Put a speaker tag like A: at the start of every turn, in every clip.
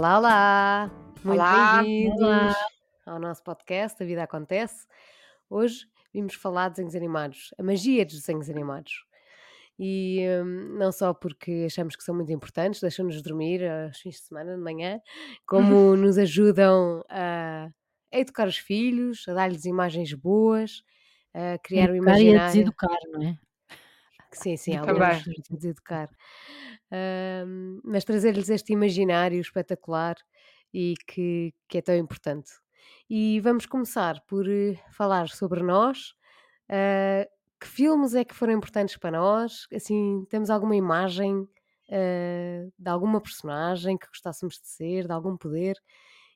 A: Olá, olá! Muito bem-vindos ao nosso podcast A Vida Acontece. Hoje vimos falar de desenhos animados, a magia dos desenhos animados. E hum, não só porque achamos que são muito importantes, deixam-nos dormir aos fins de semana, de manhã, como nos ajudam a, a educar os filhos, a dar-lhes imagens boas, a criar o
B: Educar e a
A: imaginário.
B: deseducar, não é?
A: Sim, sim, alguns de deseducar. Ahm, mas trazer-lhes este imaginário espetacular e que, que é tão importante. E vamos começar por eh, falar sobre nós. Ah, que filmes é que foram importantes para nós? Assim, temos alguma imagem ah, de alguma personagem que gostássemos de ser, de algum poder?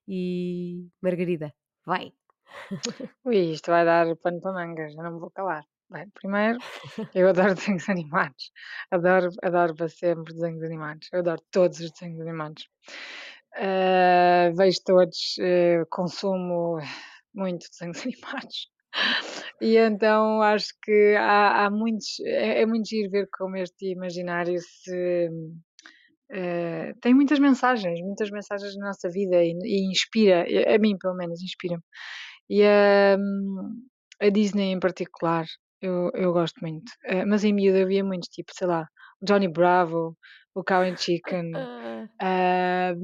A: E Margarida, vai!
B: Ui, isto vai dar pano para mangas, eu não me vou calar. Bem, primeiro, eu adoro desenhos animados. Adoro, adoro para sempre desenhos animados. Eu adoro todos os desenhos animados. Ah, vejo todos, eh, consumo muito desenhos animados. E então acho que há, há muitos, é, é muito giro ver como este imaginário se eh, tem muitas mensagens, muitas mensagens na nossa vida e, e inspira, a mim pelo menos inspira-me. E a, a Disney em particular, eu, eu gosto muito. Eh, mas em miúdo eu via muitos, tipo, sei lá, Johnny Bravo, o Cow and Chicken,
A: ah,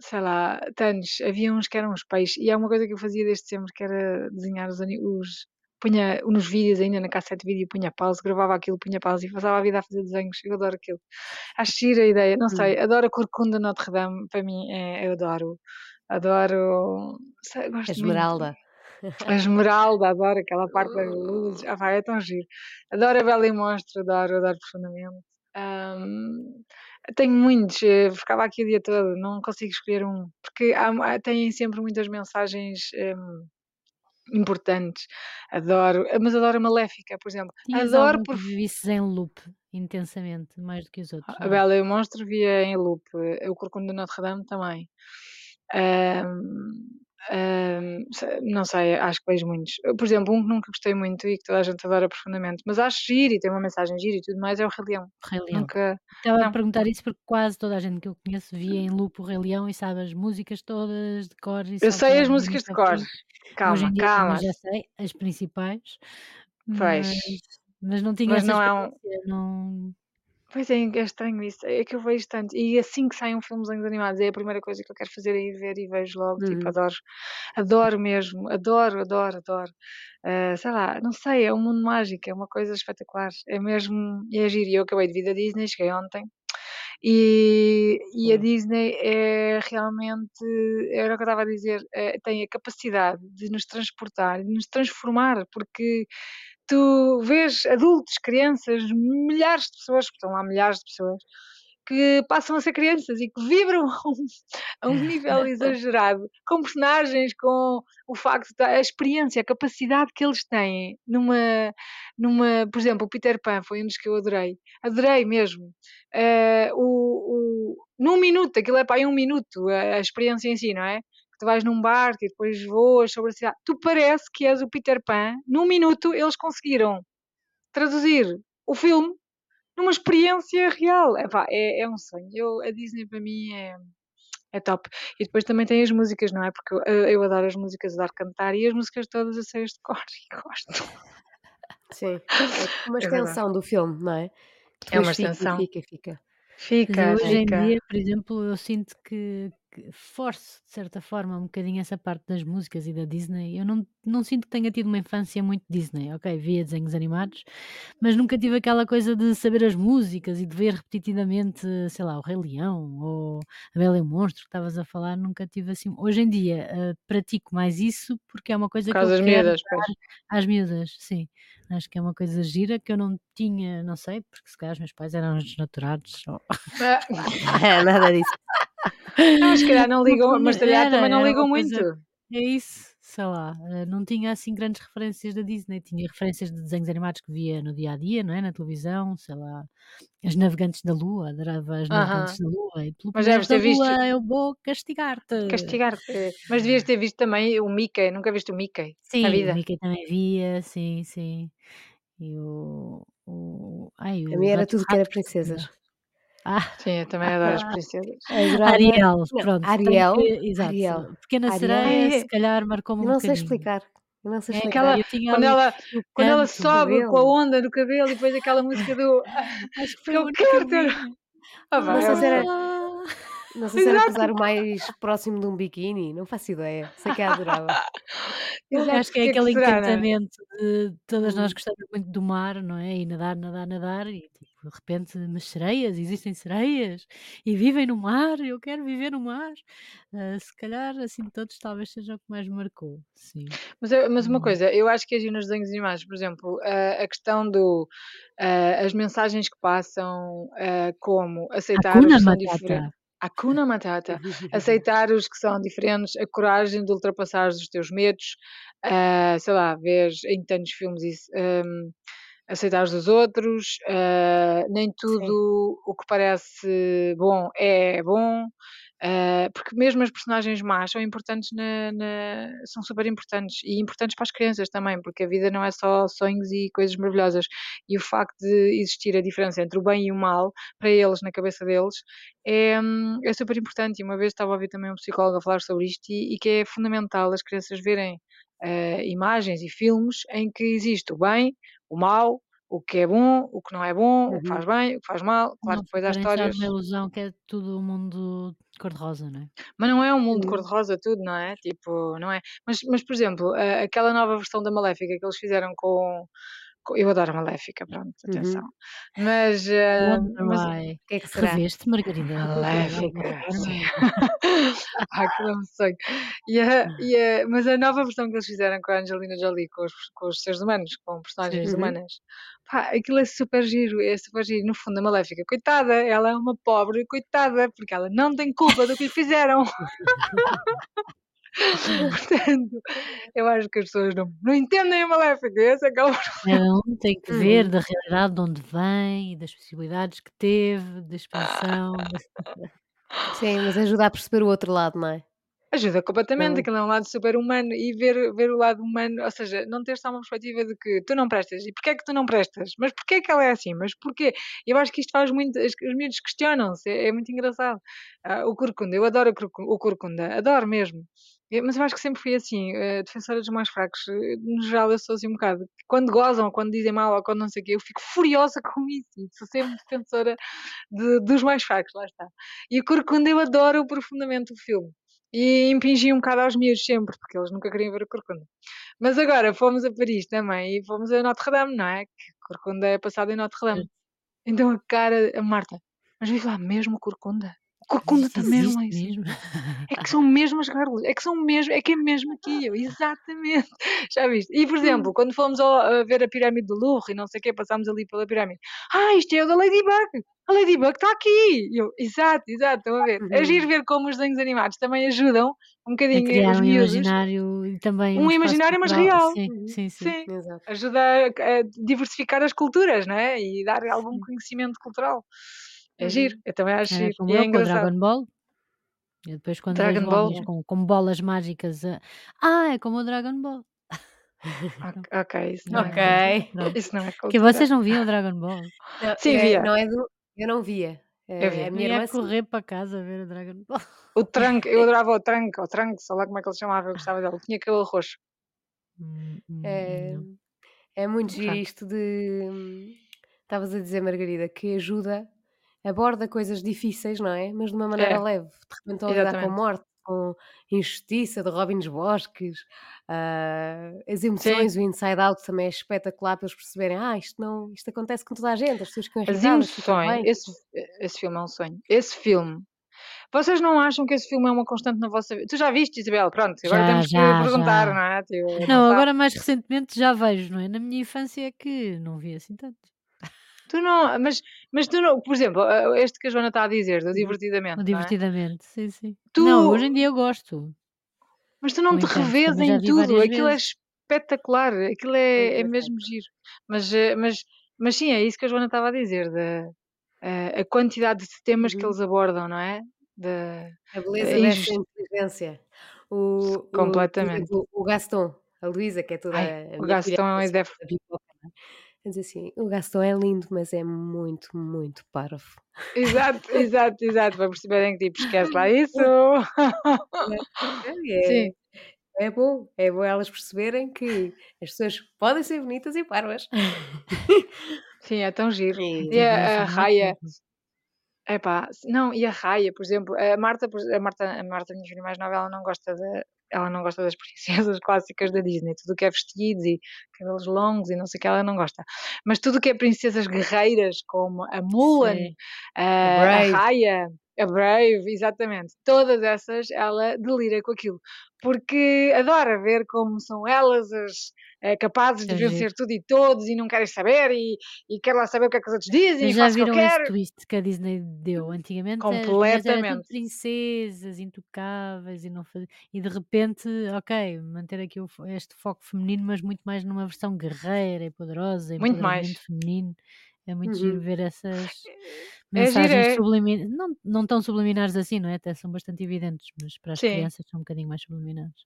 B: sei lá, tantos. Havia uns que eram os peixes. E há uma coisa que eu fazia desde sempre, que era desenhar os, os punha nos vídeos ainda na cassete de vídeo, punha pausa, gravava aquilo, punha pausa e passava a vida a fazer desenhos. Eu adoro aquilo. Acho gira a ideia, não
A: hum.
B: sei, adoro a corcunda Notre Dame, para mim é, eu adoro. Adoro, sei, gosto muito. A Esmeralda, adoro aquela parte das luzes. Ah, vai, é tão giro. Adoro a Bela e o Monstro, adoro, adoro profundamente. Ahm, tenho muitos, eh, ficava aqui o dia todo, não consigo escolher um, porque há, têm sempre muitas mensagens em, importantes. Adoro, mas adoro a Maléfica, por exemplo.
C: Tinhas
B: Adoro por
C: visses em loop intensamente, mais do que os outros?
B: A? Bela e o Monstro via em loop, o Corcunda de Notre Dame também. Ahm, se- não sei, acho que vejo muitos. Por exemplo, um que nunca gostei muito e que toda a gente adora profundamente, mas acho giro e tem uma mensagem gira e tudo mais, é o Rei Leão.
C: Rei Leão.
B: Nunca.
C: Estava a
B: Não.
C: perguntar isso porque quase toda a gente que eu conheço via em loop o Rei Leão e sabe as músicas todas de cor. E
B: Eu sei as músicas de cor. Calma,
C: dia
B: calma.
C: já sei as principais,
B: Pois.
C: mas, mas não tinha
B: Mas
C: essa
B: não é um.
C: Não...
B: Pois é, é estranho isso. É que eu vejo tanto. E assim que sai um filme de desenhos animados, é a primeira coisa que eu quero fazer é ir ver e vejo logo. Tipo,
A: Uhum.
B: adoro. Adoro mesmo. Adoro, adoro, adoro. Ah, sei lá, não sei, é um mundo mágico, é uma coisa espetacular. É mesmo. E é giro. E eu acabei de vir da Disney, cheguei ontem. E, e a
A: Sim.
B: Disney é realmente, era o que eu estava a dizer, é, tem a capacidade de nos transportar, de nos transformar, porque tu vês adultos, crianças, milhares de pessoas, porque estão lá milhares de pessoas, que passam a ser crianças e que vibram a um, nível exagerado, com personagens, com o facto, da a experiência, a capacidade que eles têm numa, numa, por exemplo, o Peter Pan foi um dos que eu adorei, adorei mesmo. Eh, o, o, num minuto, aquilo é para aí um minuto, a, a experiência em si, não é? Que tu vais num barco e depois voas sobre a cidade. Tu parece que és o Peter Pan. Num minuto eles conseguiram traduzir o filme numa experiência real. Epá, é, é um sonho. Eu, a Disney para mim é, é top. E depois também tem as músicas, não é? Porque eu, eu adoro as músicas, adoro cantar e as músicas todas eu sei as de cor e gosto.
A: Sim. É uma
B: É
A: extensão do filme, não é?
B: É uma
A: fica,
B: extensão.
A: fica, fica.
C: Mas
B: Fica,
C: eu hoje em
B: fica.
C: dia, por exemplo, eu sinto que, que forço, de certa forma, um bocadinho essa parte das músicas e da Disney. Eu não, não sinto que tenha tido uma infância muito Disney, ok? Via desenhos animados, mas nunca tive aquela coisa de saber as músicas e de ver repetidamente, sei lá, o Rei Leão ou a Bela e o Monstro que estavas a falar, nunca tive assim. Hoje em dia eh, pratico mais isso porque é uma coisa que eu quero
B: miúdas,
C: às miúdas, sim. Acho que é uma coisa gira que eu não tinha, não sei, porque se calhar os meus pais eram desnaturados.
B: Ah,
A: Nada disso.
B: Não, se calhar não ligam, mas se calhar também não ligam muito.
C: É isso, sei lá. eh, Não tinha assim grandes referências da Disney. Tinha referências de desenhos animados que via no dia a dia, não é? Na televisão, sei lá. As Navegantes da Lua, adorava as Navegantes
B: Aham.
C: da Lua. E pelo
B: Mas deves ter visto
C: Lua eu vou castigar-te.
B: castigar-te. Mas devias ter visto também o Mickey. Nunca viste o Mickey na
C: Sim, o
B: vida?
C: Mickey também via, sim, sim. E o. o ai,
A: A
C: o
A: mim era tudo que era princesas.
C: Ah,
B: Sim, eu também adoro as princesas.
C: Ariel,
A: não,
C: pronto,
A: Ariel,
C: que exato,
A: Ariel,
C: Pequena
A: Ariel.
C: Sereia se calhar marcou-me
A: eu
C: um
A: não sei
C: bocadinho.
A: explicar, eu não sei
C: É
A: explicar.
B: Aquela,
C: eu tinha
B: quando ela,
C: o
B: quando ela sobe com a onda no cabelo e depois aquela música do
C: Acho que foi
B: porque
C: a
B: eu
C: única que
B: quero
C: eu
B: ter.
C: vi.
B: Ah,
A: Não
B: vai,
A: sei
B: é
A: se era
C: Ah!
A: não sei se era posar o mais próximo de um biquíni, não faço ideia, sei que a adorava.
C: Eu
B: Exato,
C: acho que é
B: é que
C: aquele
B: será, é?
C: encantamento de todas nós
A: Hum.
C: gostamos muito do mar, não é? E nadar, nadar, nadar e tipo, de repente, mas sereias, existem sereias e vivem no mar, eu quero viver no mar. Ah, se calhar, assim, de todos, talvez seja o que mais marcou, sim.
B: Mas, eu- mas uma
C: Hum.
B: coisa, eu acho que agir nos desenhos animados, por exemplo, a, a questão do ah, as mensagens que passam, como aceitar os que são diferentes. Hakuna Matata. Aceitar os que são diferentes, a coragem de ultrapassar os teus medos, sei lá, vês em tantos filmes isso, hum, aceitar os dos outros, ah, nem
A: Sim.
B: tudo o que parece bom é bom, ah, porque mesmo as personagens más são importantes na, na- são super importantes e importantes para as crianças também, porque a vida não é só sonhos e coisas maravilhosas. E o facto de existir a diferença entre o bem e o mal, para eles, na cabeça deles, é, é super importante. E uma vez estava a ouvir também um psicólogo a falar sobre isto e, e que é fundamental as crianças verem ah, imagens e filmes em que existe o bem, o mal, o que é bom, o que não é bom, o que
A: Uhum.
B: faz bem, o que faz mal. Claro
C: Não
B: que depois há histórias.
C: numa ilusão que é tudo um mundo cor-de-rosa, não é?
B: Mas não é um mundo
A: Hum.
B: cor-de-rosa tudo, não é? Tipo, não é? Mas, mas por exemplo, aquela nova versão da Maléfica que eles fizeram com. Eu adoro a Maléfica, pronto,
A: Uhum.
B: atenção. Mas. ah,
C: Wonder
B: mas.
A: O que é que será?
C: Reveste, Margarida?
B: Maléfica? Ai, que. E a, e a- mas a nova versão que eles fizeram com a Angelina Jolie, com os, com os seres humanos, com personagens.
A: Uhum.
B: humanas, pá, aquilo é super giro, é super giro. No fundo, a Maléfica, coitada, ela é uma pobre coitada, porque ela não tem culpa do que lhe fizeram. Portanto, eu acho que as pessoas não, não entendem a Maléfica, esse é que é o
C: Cada um tem que ver
A: Uhum.
C: da realidade de onde vem e das possibilidades que teve, da expansão.
A: Sim, mas ajuda a perceber o outro lado, não é?
B: Ajuda completamente, aquilo é um lado super humano e ver, ver o lado humano, ou seja, não ter só uma perspectiva de que tu não prestas. E porquê é que tu não prestas? Mas porquê é que ela é assim? Mas porquê? Eu acho que isto faz muito, os, os miúdos questionam-se, é, é muito engraçado. Ah, o Corcunda, eu adoro o Corcunda, adoro mesmo. Eh, Mas eu acho que sempre fui assim, eh, defensora dos mais fracos. Eh, No geral, eu sou assim um bocado. Quando gozam, ou quando dizem mal, ou quando não sei o quê, eu fico furiosa com isso. Sou sempre defensora de- dos mais fracos, lá está. E o Corcunda, eu adoro profundamente o filme. E impingi um bocado aos miúdos sempre, porque eles nunca queriam ver o Corcunda. Mas agora fomos a Paris também e fomos a Notre Dame, não é? Que Corcunda é passado em Notre Dame. Então a cara, a Marta, mas vive lá mesmo Corcunda? Corcunda lá em
C: Existe
B: cima.
C: mesmo.
B: É que são mesmo as Carlos, é que são mesmo, é que é mesmo aqui, exatamente. Já viste? E por exemplo, quando fomos a ver a pirâmide do Louvre e não sei o quê, passámos ali pela pirâmide. Ah, isto é o da Ladybug. A Ladybug está aqui. E eu, exato, exato, estão a ver.
A: Uhum.
B: Agir ver como os desenhos animados também ajudam um
C: A
B: bocadinho
C: criar
B: os
C: um
B: miúdos.
C: imaginário também
B: Um imaginário, mas real.
C: Sim,
A: Uhum.
C: sim, sim.
B: Sim,
A: Exato.
B: ajuda a, a diversificar as culturas, não é? E dar algum
C: Sim.
B: conhecimento cultural. É giro, eu também acho
C: Era
B: giro.
C: como
B: E é
C: eu
B: engraçado.
C: Dragon Ball. E depois quando
B: Dragon Ball.
C: com, com bolas mágicas a... Ah, é como o Dragon Ball.
B: Ok, ok, isso não é.
A: Ok.
C: Pronto.
B: Isso não é
C: Que
B: cultura.
C: vocês não viam o Dragon Ball?
A: Não,
B: Sim,
A: é,
B: via.
A: não é do. Eu não via.
B: Eu
A: Eh,
B: via.
A: A minha
C: Eu ia
A: irmã sim.
C: correr para casa a ver o Dragon Ball.
B: O tranque, eu adorava o tranque, o tranque, sei lá como é que ele se chamava, eu gostava dele. Tinha cabelo roxo.
C: Hum, hum,
A: É, é muito giro isto de. hum, Estavas a dizer, Margarida, que ajuda, aborda coisas difíceis, não é? Mas de uma maneira
B: É,
A: leve. De repente a lidar com
B: exatamente.
A: morte, com injustiça, de Robin dos Bosques, ah, as
B: Sim,
A: emoções, o Inside Out também é espetacular para eles perceberem: ah, isto, não, isto acontece com toda a gente, as pessoas ficam
B: as emoções, esse, esse filme é um sonho. Esse filme. Vocês não acham que esse filme é uma constante na vossa vida? Tu já viste, Isabel? Pronto, agora
C: Já,
B: temos que
C: já,
B: perguntar,
C: já.
B: não é? Tipo, não
C: Não, agora mais recentemente já vejo, não é? Na minha infância é que não vi assim tanto.
B: Tu não, mas, mas tu não, por exemplo, eh, este que a Joana está a dizer, do
A: Uhum.
B: divertidamente, não é?
C: divertidamente, sim, sim. Não, hoje em
B: Tu,
C: dia eu gosto.
B: mas tu não
C: No
B: te revês em tudo, aquilo é
C: vezes.
B: espetacular, aquilo
A: É
B: é, é mesmo giro. Mas, eh, mas, mas sim, é isso que a Joana estava a dizer, da eh, a quantidade de temas que
A: Uhum.
B: eles abordam, não é? Da
A: A beleza dessa
B: injustiça.
A: inteligência. O, o,
B: Completamente.
A: exemplo, o Gaston, a Luísa, que é toda
B: Ai,
A: a
B: o Gastão é
A: gosta é? a dizer assim: "O Gastão é lindo, mas é muito, muito parvo".
B: Exato, exato, exato, para perceberem que tipo: "Esquece lá isso".
A: É,
B: Sim.
A: é bom, é bom elas perceberem que as pessoas podem ser bonitas e parvas.
B: Sim, é tão giro.
A: E
B: E a a Raia epá, não, e a Raia, por exemplo, a Marta, a Marta a Marta, minha filha mais nova, ela não gosta da ela não gosta das princesas clássicas da Disney, tudo o que é vestidos e cabelos longos e não sei o que, ela não gosta. Mas tudo o que é princesas guerreiras, como a Mulan,
C: Sim.
A: A
B: a a
A: Brave.
B: Raia, a Brave, exatamente, todas essas ela delira com aquilo, porque adora ver como são elas as, eh, capazes de
C: É giro.
B: vencer tudo e todos e não querem saber e e quer lá saber o que é que os outros dizem
C: Mas
B: e
C: já
B: o que
C: esse twist que a Disney deu? Antigamente era tudo
B: Completamente.
C: princesas, intocáveis e não fa e de repente, ok, manter aqui o este foco feminino, mas muito mais numa versão guerreira e poderosa,
B: Muito
C: empoderamento
B: mais.
C: feminino. É muito giro
A: Uhum.
C: ver essas
B: É giro,
C: mensagens
B: é.
C: sublimi não não tão subliminares assim, não é, até são bastante evidentes, mas para as
B: Sim.
C: crianças são um bocadinho mais subliminares.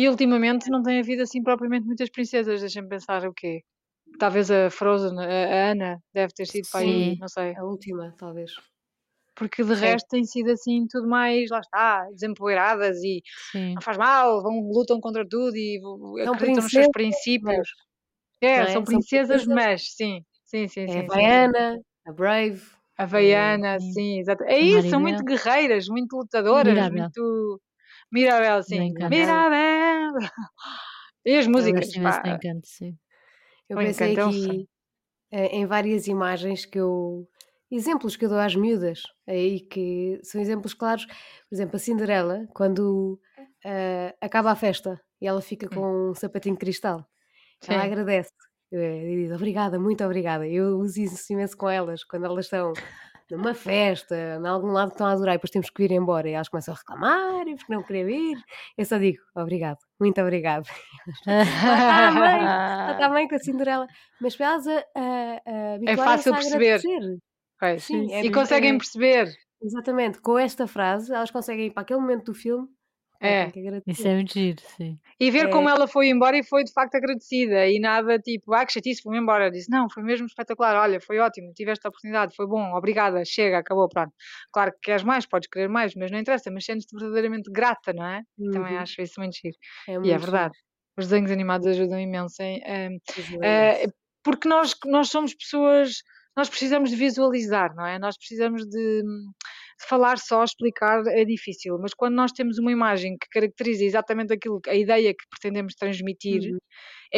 B: E ultimamente não tem havido assim propriamente muitas princesas, deixa-me pensar o quê? Talvez a Frozen, a a Anna, deve ter sido para aí, não sei.
A: A última, talvez.
B: Porque de
A: Sim.
B: resto tem sido assim tudo mais, lá está, desempoeiradas e
C: Sim.
B: não faz mal, vão lutam contra tudo e
A: São
B: acreditam nos seus
A: mas
B: princípios.
A: não
B: É,
A: é?
B: são
A: São
B: princesas,
A: princesas
B: mas sim. Sim, sim,
A: É a
B: sim, sim, sim.
A: Havaiana, a Brave,
B: A
A: eh,
B: Havaiana,
C: Sim.
B: sim, exato. É
C: A
B: isso, são muito guerreiras, muito lutadoras,
C: Mirabel.
B: muito Mirabel, sim. Mirabel! E as músicas,
C: do
B: pá,
C: Encanto, sim.
A: Eu
B: o
A: pensei
B: Encanto é
A: aqui, eh, em várias imagens que eu exemplos que eu dou às miúdas, aí que são exemplos claros. Por exemplo, a Cinderela, quando, ah, acaba a festa e ela fica
B: Hum.
A: com um sapatinho de cristal, ela
B: Sim.
A: agradece, eh, e diz: "Obrigada, muito obrigada". Eu uso isso imenso com elas, quando elas estão numa festa, em algum lado que estão a adorar e depois temos que vir embora e elas começam a reclamar e porque não querer vir, eu só digo: "Obrigado, muito obrigado". Está lá está mãe com a Cinderela, mas para elas a a a
B: É fácil
A: a
B: perceber.
C: Sim,
A: é
B: E conseguem perceber.
A: exatamente, com esta frase elas conseguem ir para aquele momento do filme,
B: É.
A: que
C: Isso é muito giro, sim.
B: E ver
A: É.
B: como ela foi embora e foi de facto agradecida e nada tipo: "Ah, que chatice, fui-me embora". Eu disse: "Não, foi mesmo espetacular, olha, foi ótimo, tiveste a oportunidade, foi bom, obrigada, chega, acabou, pronto". Claro que queres mais, podes querer mais, mas não interessa, mas sentes-te verdadeiramente grata, não é? Também
A: Uhum.
B: acho isso muito giro.
A: É
B: E é
A: muito giro.
B: verdade, os desenhos animados ajudam imenso hum, eh,
A: imenso.
B: porque nós nós somos pessoas nós precisamos de visualizar, não é? Nós precisamos de de falar só, explicar é difícil, mas quando nós temos uma imagem que caracteriza exatamente aquilo a ideia que pretendemos transmitir,
A: Uhum.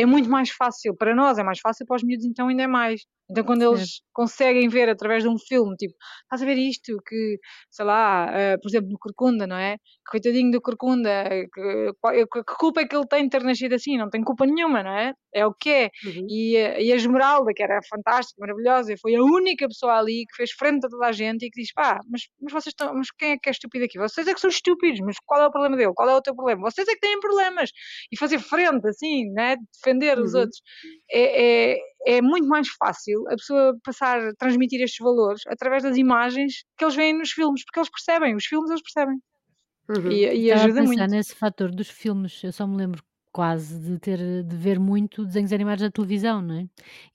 B: É muito mais fácil. Para nós é mais fácil, para os miúdos então ainda é mais. Então quando eles conseguem ver através de um filme, tipo: "Estás a ver isto? Que, sei lá, ah, por exemplo, no Corcunda, não é? Coitadinho do Corcunda, que que culpa é que ele tem de ter nascido assim? Não tem culpa nenhuma, não é? É o que é".
A: Uhum.
B: E a e a Esmeralda, que era fantástica, maravilhosa, foi a única pessoa ali que fez frente a toda a gente e que diz: "Pá, mas mas vocês estão mas quem é que é estúpido aqui? Vocês é que são estúpidos, mas qual é o problema dele? Qual é o teu problema? Vocês é que têm problemas". E fazer frente assim, né, defender os
A: Uhum.
B: outros. É é é muito mais fácil a pessoa passar transmitir estes valores através das imagens que eles veem nos filmes, porque eles percebem, os filmes eles percebem.
A: Uhum.
B: E e ajuda
C: pensar
B: muito.
C: nesse fator dos filmes, eu só me lembro quase de ter de ver muito desenhos animados na televisão, não é?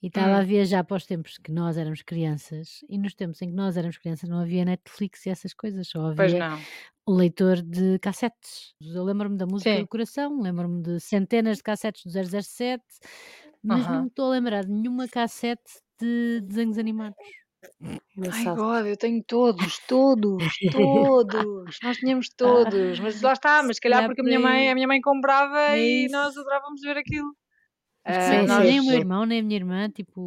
C: E estava a
B: Hum.
C: viajar para os tempos que nós éramos crianças, e nos tempos em que nós éramos crianças não havia Netflix e essas coisas, só
B: Pois
C: havia
B: não.
C: o leitor de cassetes. Eu lembro-me da Música
B: Sim.
C: do Coração, lembro-me de centenas de cassetes do 007, mas não me estou a lembrar de nenhuma cassete de desenhos animados.
B: Ai
A: Engraçado.
B: God, eu tenho todos, todos, todos. Nós tínhamos todos, mas lá está, mas
C: Se
B: calhar porque a
C: por
B: minha mãe
C: aí.
B: a minha mãe comprava
C: É
B: e nós adorávamos ver aquilo. Ah,
A: Sim,
C: nem o meu
B: nós
C: irmão, nem a minha irmã, tipo,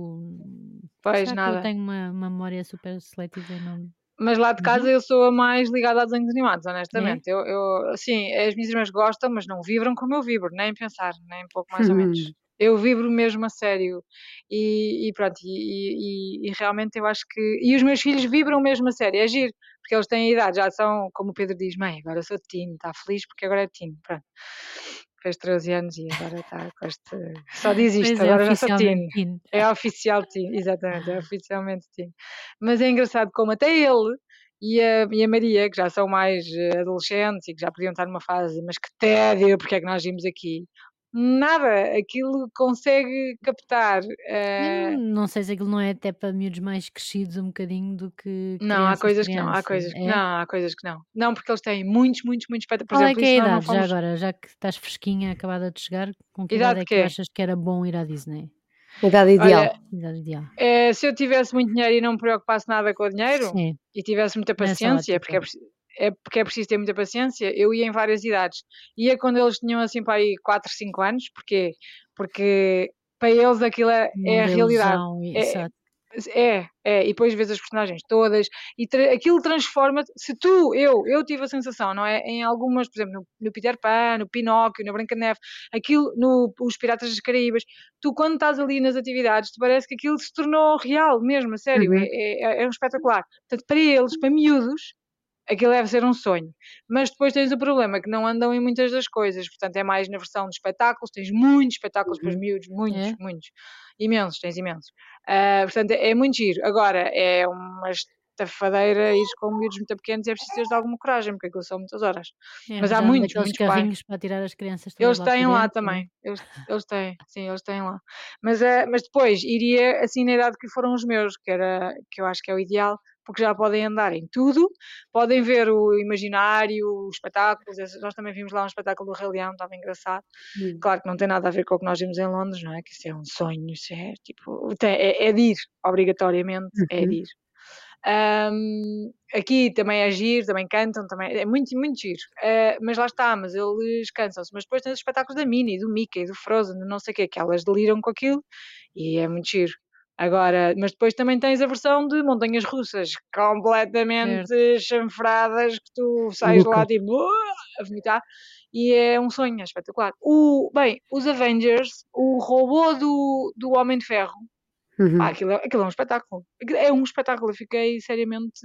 B: Pois,
C: será que eu
B: nada.
C: tenho uma uma memória super seletiva e não
B: Mas lá de casa
C: não?
B: eu sou a mais ligada a desenhos animados,
C: É?
B: honestamente. Eu eu sim, as minhas irmãs gostam, mas não vibram como eu vibro, nem pensar, nem pouco mais ou menos. Eu vibro mesmo a sério. E e pronto, e e e realmente eu acho que e os meus filhos vibram mesmo a sério, é giro, porque eles têm idade, já são, como o Pedro diz: "Mãe, agora sou teen", está feliz porque agora é teen, pronto. Fez 13 anos e agora está com este só diz isto:
C: é,
B: "Agora já sou teen".
C: teen.
B: É oficial teen, exatamente, é oficialmente teen. Mas é engraçado como até ele e a e a Maria, que já são mais, eh, adolescentes e que já podiam estar numa fase: "Mas que tédio, porque é que nós vimos aqui?". Nada, aquilo consegue captar,
C: Eu
B: eh
C: não sei se aquilo não é até para miúdos mais crescidos um bocadinho do que
B: Não, há
C: crianças,
B: coisas que não, há coisas que
C: é?
B: não, há coisas que não. Não, porque eles têm muitos, muitos, muitos espeta por
C: Qual é
B: exemplo,
C: que é a idade já
B: fomos
C: agora? Já que estás fresquinha, acabada de chegar, com que idade
B: Idade
C: é
B: de
C: que tu
B: quê?
C: achas que era bom ir à Disney?
A: Idade ideal.
B: Olha,
C: Idade ideal.
B: eh, se eu tivesse muito dinheiro e não me preocupasse nada com o dinheiro,
C: Sim.
B: e tivesse muita
C: Nessa
B: paciência, porque é
C: ótica.
B: É porque é preciso ter muita paciência, eu ia em várias idades. Ia quando eles tinham, assim, para aí 4, 5 anos, porquê? Porque para eles aquilo é é a realidade. É
C: exato.
B: é, é, e depois vês as personagens todas e tra aquilo transforma-te se tu eu eu tive a sensação, não é, em algumas, por exemplo, no no Peter Pan, no Pinóquio, na Branca de Neve, aquilo no Os Piratas das Caraíbas, tu quando estás ali nas atividades, te parece que aquilo se tornou real mesmo, a sério, é
A: Uhum.
B: é é um espetacular. Portanto, para eles, para miúdos, aquilo deve ser um sonho. Mas depois tens o problema que não andam em muitas das coisas, portanto é mais na versão de espetáculos, tens muitos espetáculos para os
A: Uhum.
B: miúdos, muitos,
C: É?
B: muitos, imensos, tens imensos. Ah, portanto é é muito giro. Agora, é uma estafadeira ires com miúdos muito pequenos e é preciso teres alguma coragem, porque aquilo são muitas horas.
C: É,
B: Mas há
C: ando
B: muitos, muitos pais
C: carrinhos para tirar as crianças
B: Eles têm lá
C: né?
B: também, eles eles têm, sim, eles têm lá. Mas, eh, mas depois iria, assim, na idade que foram os meus, que era que eu acho que é o ideal, porque já podem andar em tudo, podem ver o imaginário, os espetáculos, nós também vimos lá um espetáculo do Rei Leão, estava engraçado.
A: Hum.
B: Claro que não tem nada a ver com o que nós vimos em Londres, não é, que isso é um sonho, isso é tipo, tem é é de ir, obrigatoriamente, é de
A: Uhum.
B: ir. Hum, aqui também é giro, também cantam, também é muito, muito giro. Eh, mas lá está, mas eles cansam-se. Mas depois tens os espetáculos da Minnie, do Mickey, do Frozen, do não sei o quê, que elas deliram com aquilo e é muito giro. Agora, mas depois também tens a versão de montanhas russas
C: Certo.
B: completamente chanfradas que tu sais lá
A: Loucas.
B: tipo a vomitar e é um sonho, é espetacular. O, bem, os Avengers, o robô do, do Homem de Ferro, pá,
A: Uhum.
B: aquilo, é- aquilo é um espetáculo. É um espetáculo, eu fiquei seriamente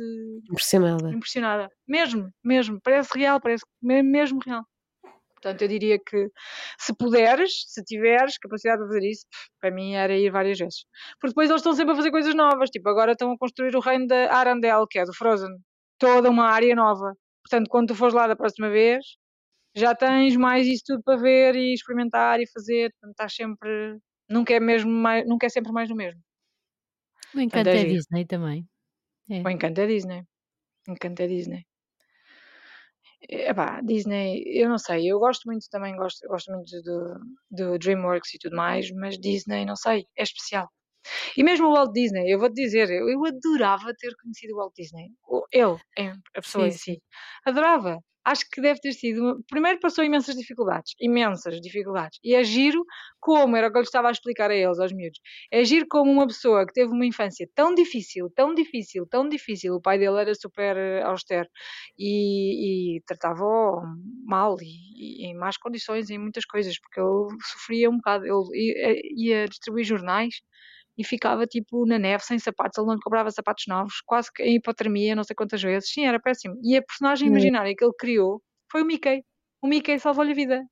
A: Impressionada.
B: impressionada. Mesmo, mesmo, parece real, parece me- mesmo real. Portanto, eu diria que se puderes, se tiveres capacidade de fazer isso, para mim era ir várias vezes. Porque depois eles estão sempre a fazer coisas novas, tipo, agora estão a construir o reino da Arandel, que é do Frozen. Toda uma área nova. Portanto, quando tu fores lá da próxima vez, já tens mais isso tudo para ver e experimentar e fazer. Portanto, estás sempre. Nunca é, mesmo mais, nunca é sempre mais do mesmo.
C: O encanto
B: é
C: é. Disney também. É.
B: O encanto é Disney. O encanto é Disney. Epá, Disney, eu não sei, eu gosto muito também, gosto, gosto muito do, do DreamWorks e tudo mais, mas Disney, não sei, é especial. E mesmo o Walt Disney, eu vou-te dizer, eu, eu adorava ter conhecido o Walt Disney. Ele, em- a pessoa
C: Sim,
B: em si. Adorava. Acho que deve ter sido. Primeiro passou imensas dificuldades, imensas dificuldades. E é giro como, era o que eu estava a explicar a eles, aos miúdos. É giro como uma pessoa que teve uma infância tão difícil, tão difícil, tão difícil. O pai dele era super eh, austero e, e tratava-o mal e, e em más condições em muitas coisas, porque ele sofria um bocado. Ele ia, ia distribuir jornais e ficava tipo na neve, sem sapatos, ele não lhe comprava sapatos novos, quase que em hipotermia, não sei quantas vezes. Sim, era péssimo. E a personagem
A: Hum.
B: imaginária que ele criou foi o Mickey. O Mickey salvou-lhe a vida.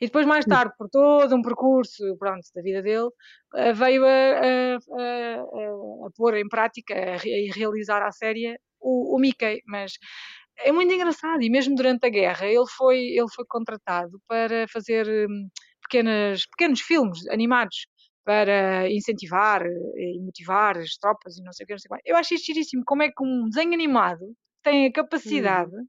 B: E depois, mais
A: Hum.
B: tarde, por todo um percurso pronto, da vida dele, eh, veio a, a- a- a- a pôr em prática a e realizar à série o, o Mickey. Mas é muito engraçado. E mesmo durante a guerra, ele foi, ele foi contratado para fazer hum, pequenas, pequenos filmes animados para incentivar eh, e motivar as tropas e não sei o que, não sei o que. Eu acho isto giríssimo. Como é que um desenho animado tem a capacidade
A: Uhum.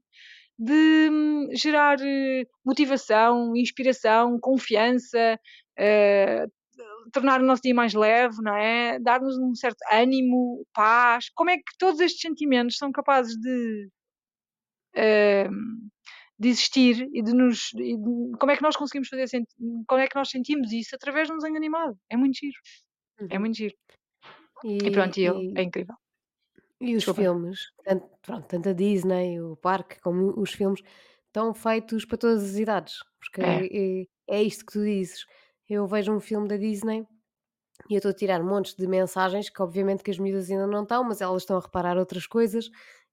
B: de hum, gerar eh, motivação, inspiração, confiança, eh, tornar o nosso dia mais leve, não é? Dar-nos um certo ânimo, paz. Como é que todos estes sentimentos são capazes de, eh, de existir e de nos. e de- como é que nós conseguimos fazer como é que nós sentimos isso através de um desenho animado? É muito giro, é
A: Uhum.
B: muito giro. E
A: E,
B: pronto, e ele é incrível.
A: e os
B: Desculpa.
A: filmes, tanto, pronto, tanto a Disney, o parque, como os filmes, estão feitos para todas as idades. Porque
B: É.
A: é, é isto que tu dizes. Eu vejo um filme da Disney e eu estou a tirar montes de mensagens que obviamente que as miúdas ainda não estão, mas elas estão a reparar outras coisas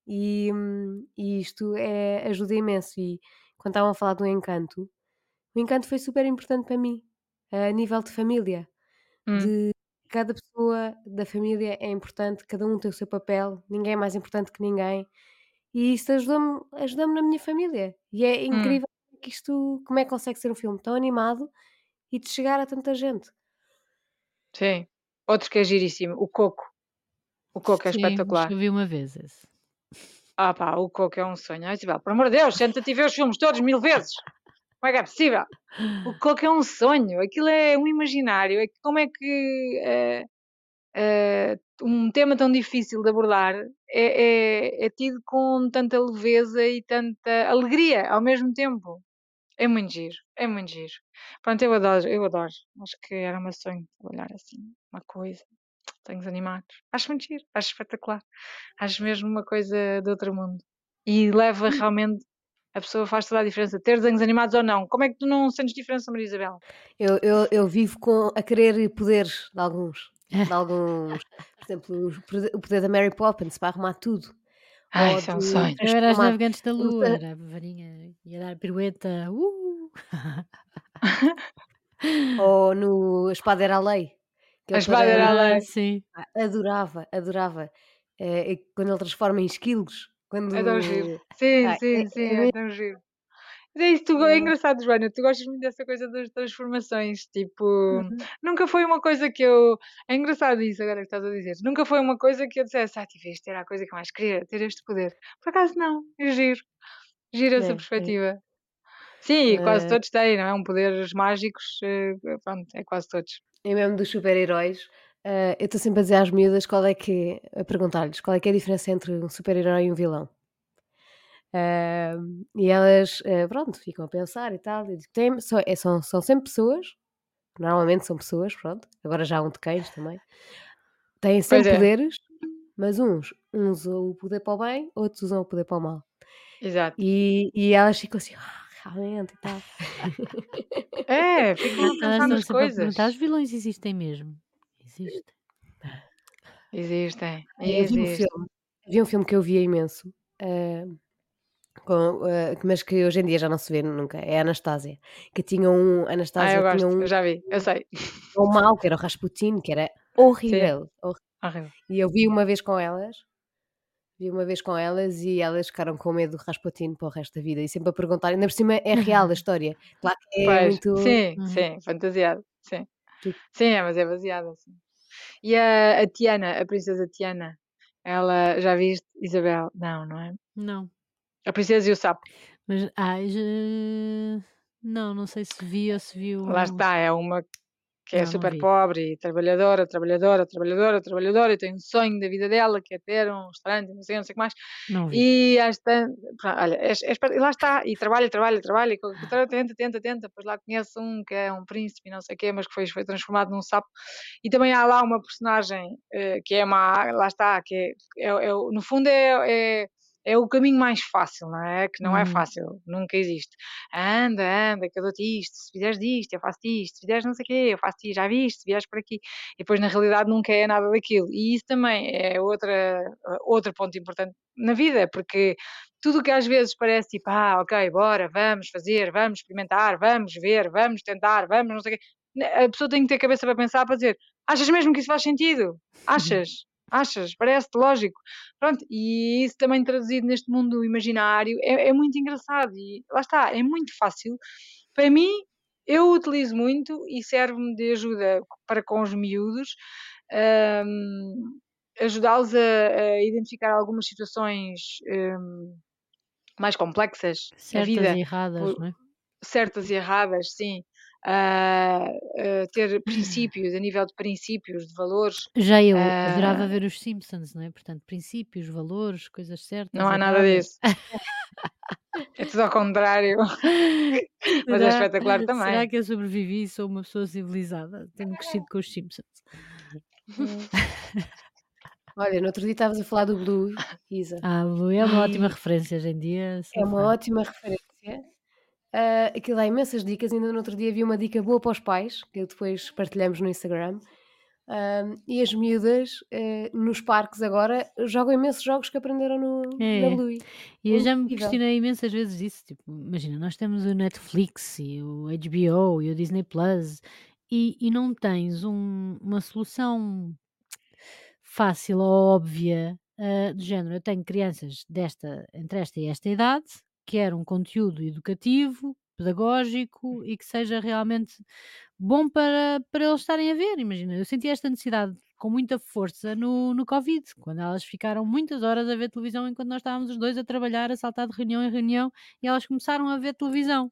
A: e, hum, e isto é, ajuda imenso. E quando estavam a falar do encanto, o encanto foi super importante para mim, a nível de família.
B: Hum,
A: de cada pessoa da família é importante, cada um tem o seu papel, ninguém é mais importante que ninguém. E isso ajudou-me ajudou-me na minha família. E é
B: hum,
A: incrível que isto, como é que consegue ser um filme tão animado e de chegar a tanta gente.
B: Sim. Outro que é giríssimo, o Coco. O Coco é
C: Sim,
B: espetacular.
C: eu vi uma vez esse.
B: Ah pá, o Coco é um sonho. Ai, Isabel, por amor de Deus, senta-te e vê os filmes todos mil vezes. Como é que é possível? O Coco é um sonho. Aquilo é um imaginário. É como é que eh, eh, um tema tão difícil de abordar é, é, é tido com tanta leveza e tanta alegria ao mesmo tempo. É muito giro, é muito giro. Pronto, eu adoro, eu adoro. Acho que era meu sonho trabalhar assim, uma coisa. Desenhos animados. Acho muito giro, acho espetacular. Acho mesmo uma coisa de outro mundo. E leva
A: Hum.
B: realmente, a pessoa faz toda a diferença, ter desenhos animados ou não. Como é que tu não sentes diferença, Maria Isabel?
A: Eu, eu, eu vivo com, a querer poderes de alguns. De alguns. Por exemplo, o poder da Mary Poppins para arrumar tudo.
B: Ai, isso é um sonho.
C: Eu era as navegantes da lua, era a varinha, ia dar pirueta. Uh!
A: Ou no A Espada era a Lei. Que
B: A
A: ele
B: espada era a.
C: Ah, sim.
A: Ah, Adorava, adorava. É, é quando ele transforma em esquilos. Quando...
B: É tão giro. Sim,
A: Ah,
B: sim,
A: é-
B: sim,
A: é
B: é, tão giro. Mas é isso, tu, é
A: É.
B: engraçado, Joana, tu gostas muito dessa coisa das transformações, tipo,
A: Uhum.
B: nunca foi uma coisa que eu, é engraçado isso agora que estás a dizer, nunca foi uma coisa que eu dissesse, ah, tive isto, era a coisa que eu mais queria, ter este poder. Por acaso não, é giro, giro essa
A: É, é.
B: perspectiva. Sim, quase
A: Eh,
B: todos têm, não é? Um poderes mágicos, eh, pronto, é quase todos.
A: E mesmo dos super-heróis, eh, eu estou sempre a dizer às miúdas qual é que a perguntar-lhes qual é que é a diferença entre um super-herói e um vilão. Ahm, e elas, eh, pronto, ficam a pensar e tal. E digo, tem, só- é, são, são sempre pessoas, normalmente são pessoas, pronto. Agora já há um de cães também. Têm sempre
B: é.
A: poderes, mas uns, uns usam o poder para o bem, outros usam o poder para o mal.
B: Exato.
A: E, e elas ficam assim, ah, realmente e tal.
B: É, ficam a pensar nas coisas.
C: os vilões existem mesmo? Existem.
B: Existem,
A: Havia um
B: existem.
A: filme, havia um filme que eu via imenso, eh, com, eh, mas que hoje em dia já não se vê nunca, é a Anastasia, que tinha um,
B: Ah,
A: Anastasia
B: eu
A: tinha
B: gosto,
A: um,
B: eu já vi, eu sei.
A: um mal, que era o Rasputin, que era horrível, horrível.
B: Horrível.
A: E eu vi uma vez com elas, vi uma vez com elas e elas ficaram com medo do Rasputin para o resto da vida, e sempre a perguntar, ainda por cima é real a história, claro que é
B: Pois,
A: muito...
B: sim,
C: Uhum.
B: sim, fantasiado, sim. Sim, é, mas é baseado assim. E a, a Tiana, a princesa Tiana, ela, já viste, Isabel? Não, não é?
C: Não.
B: A princesa e o sapo,
C: Mas, ah, já... não, não sei se vi ou se viu.
B: lá está, é uma que é
C: Não,
B: super pobre e trabalhadora, trabalhadora, trabalhadora, trabalhadora, e tem um sonho da vida dela, que é ter um restaurante, não sei, não sei o que mais,
C: Não vi.
B: E pá, olha, é, é e lá está, e trabalha, trabalha, trabalha, e tenta, tenta, tenta, depois lá conhece um que é um príncipe não sei o quê, mas que foi, foi transformado num sapo. E também há lá uma personagem eh, que é má, lá está, que é, é- é no fundo é, é, o caminho mais fácil, não é? Que não é
C: Uhum.
B: fácil, nunca existe. Anda, anda, que eu dou-te isto, se fizeres isto, eu faço-te isto, se fizeres não sei o quê, eu faço-te, já viste, se vieres por aqui. E depois, na realidade, nunca é nada daquilo. E isso também é outra, outro ponto importante na vida, porque tudo o que às vezes parece tipo, ah, ok, bora, vamos fazer, vamos experimentar, vamos ver, vamos tentar, vamos, não sei o quê. A pessoa tem que ter cabeça para pensar, para dizer, achas mesmo que isso faz sentido? Achas? Achas? Parece-te lógico. Pronto, e isso também traduzido neste mundo imaginário é, é muito engraçado e lá está, é muito fácil. Para mim, eu utilizo muito e serve-me de ajuda para com os miúdos, hum, ajudá-los a, a identificar algumas situações hum, mais complexas
C: Certas
B: vida,
C: e erradas,
B: por-
C: não é?
B: certas e erradas, sim. A- ter princípios, a nível de princípios, de valores.
C: Já eu
B: Ah.
C: adorava ver os Simpsons, não é? Portanto, princípios, valores, coisas certas.
B: Não há nada disso. É tudo ao contrário. Mas é
C: Será-
B: espetacular também.
C: Será que eu sobrevivi e sou uma pessoa civilizada, tendo crescido com os Simpsons?
A: Olha, no outro dia estavas a falar do Blue, Isa.
C: Ah, Blue é uma ótima referência hoje em dia.
A: É uma
C: fã.
A: ótima referência. Ah, aquilo dá imensas dicas. Ainda no outro dia vi uma dica boa para os pais, que depois partilhamos no Instagram. Ah, e as miúdas eh, nos parques agora jogam imensos jogos que aprenderam no,
C: É.
A: na Blue.
C: E eu já me questionei imensas vezes disso. Tipo, imagina, nós temos o Netflix e o HBO e o Disney Plus e, e não tens um- uma solução fácil ou óbvia ah, do género. Eu tenho crianças desta, entre esta e esta idade, quero um conteúdo educativo pedagógico e que seja realmente bom para, para eles estarem a ver. Imagina, eu senti esta necessidade com muita força no, no Covid, quando elas ficaram muitas horas a ver televisão enquanto nós estávamos os dois a trabalhar, a saltar de reunião em reunião, e elas começaram a ver televisão.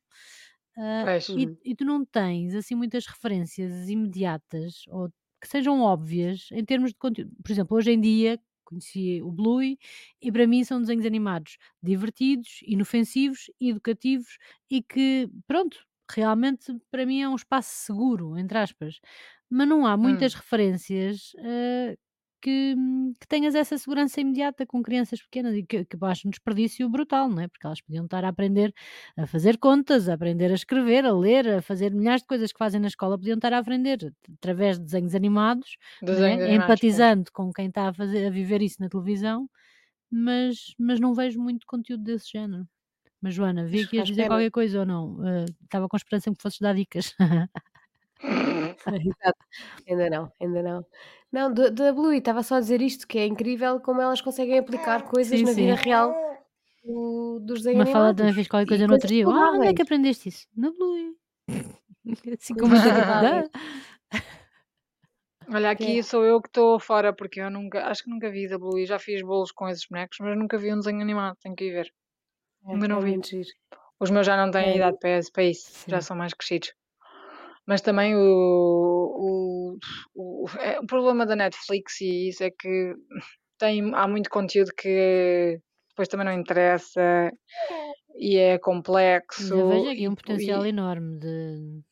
B: Pois.
C: e,
A: Uhum.
C: e tu não tens assim muitas referências imediatas ou que sejam óbvias em termos de conteúdo. Por exemplo, hoje em dia conheci o Bluey e para mim são desenhos animados divertidos, inofensivos, educativos e que, pronto, realmente para mim é um espaço seguro, entre aspas. Mas não há muitas
B: Hum.
C: referências ah, que, que tenhas essa segurança imediata com crianças pequenas e que, que eu acho um desperdício brutal, não é? Porque elas podiam estar a aprender a fazer contas, a aprender a escrever, a ler, a fazer milhares de coisas que fazem na escola, podiam estar a aprender através de desenhos animados, é?
B: Desenhos animados,
C: empatizando com quem está a, fazer, a viver isso na televisão, mas, mas não vejo muito conteúdo desse género. Mas Joana, vi que ias dizer
A: pena.
C: qualquer coisa ou não? Eh, Estava com esperança em que fosses dar dicas.
A: Exato. Ainda não, ainda não. Não, da da Bluey, estava só a dizer isto, que é incrível como elas conseguem aplicar coisas
C: sim,
A: na vida
C: sim.
A: real do dos desenhos
C: Uma fala
A: animados
C: também fez qualquer
A: e
C: coisa no outro dia. Ah, onde é que aprendeste isso? Na Bluey. Assim com
A: coisas
C: uma cara de
A: saudáveis,
C: "Dã?"
B: Olha,
A: que é
B: aqui sou eu que estou fora, porque eu nunca, acho que nunca vi da Bluey. Já fiz bolos com esses bonecos, mas nunca vi um desenho animado. Tenho que ir ver. Ainda
A: é,
B: não
A: é
B: vi. Os meus já não têm
A: É,
B: idade para para isso, já são mais crescidos. Mas também o, o, o, é, o problema da Netflix e isso é que tem, há muito conteúdo que depois também não interessa e é
C: Mas eu
B: complexo
C: vejo aqui
B: e,
C: um potencial
B: e-
C: enorme de,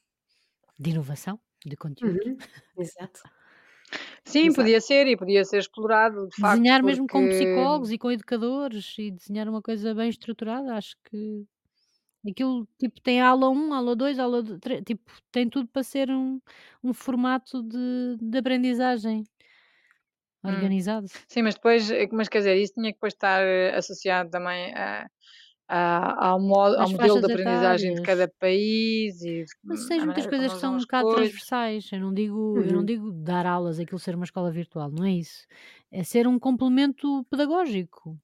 C: de inovação, de conteúdo.
A: uhum, exato,
B: sim,
A: exato.
B: podia ser e podia ser explorado de facto
C: Desenhar mesmo com
B: porque
C: psicólogos e com educadores e desenhar uma coisa bem estruturada, acho que aquilo tipo tem aula 1, aula 2, aula 3, tipo, tem tudo para ser um, um formato de, de aprendizagem
B: Hum.
C: organizado.
B: Sim, mas depois, eh, mas quer dizer, isso tinha que depois estar eh, associado também a, a- ao, modo, ao
C: Às
B: modelo de aprendizagem de cada país e de-
C: Mas
B: à
C: tens muitas
B: maneira como
C: coisas que
B: eles
C: são um
B: as
C: bocado
B: coisas.
C: transversais. Eu não digo, eu não
A: Uhum.
C: digo dar aulas, aquilo ser uma escola virtual, não é isso. É ser um complemento pedagógico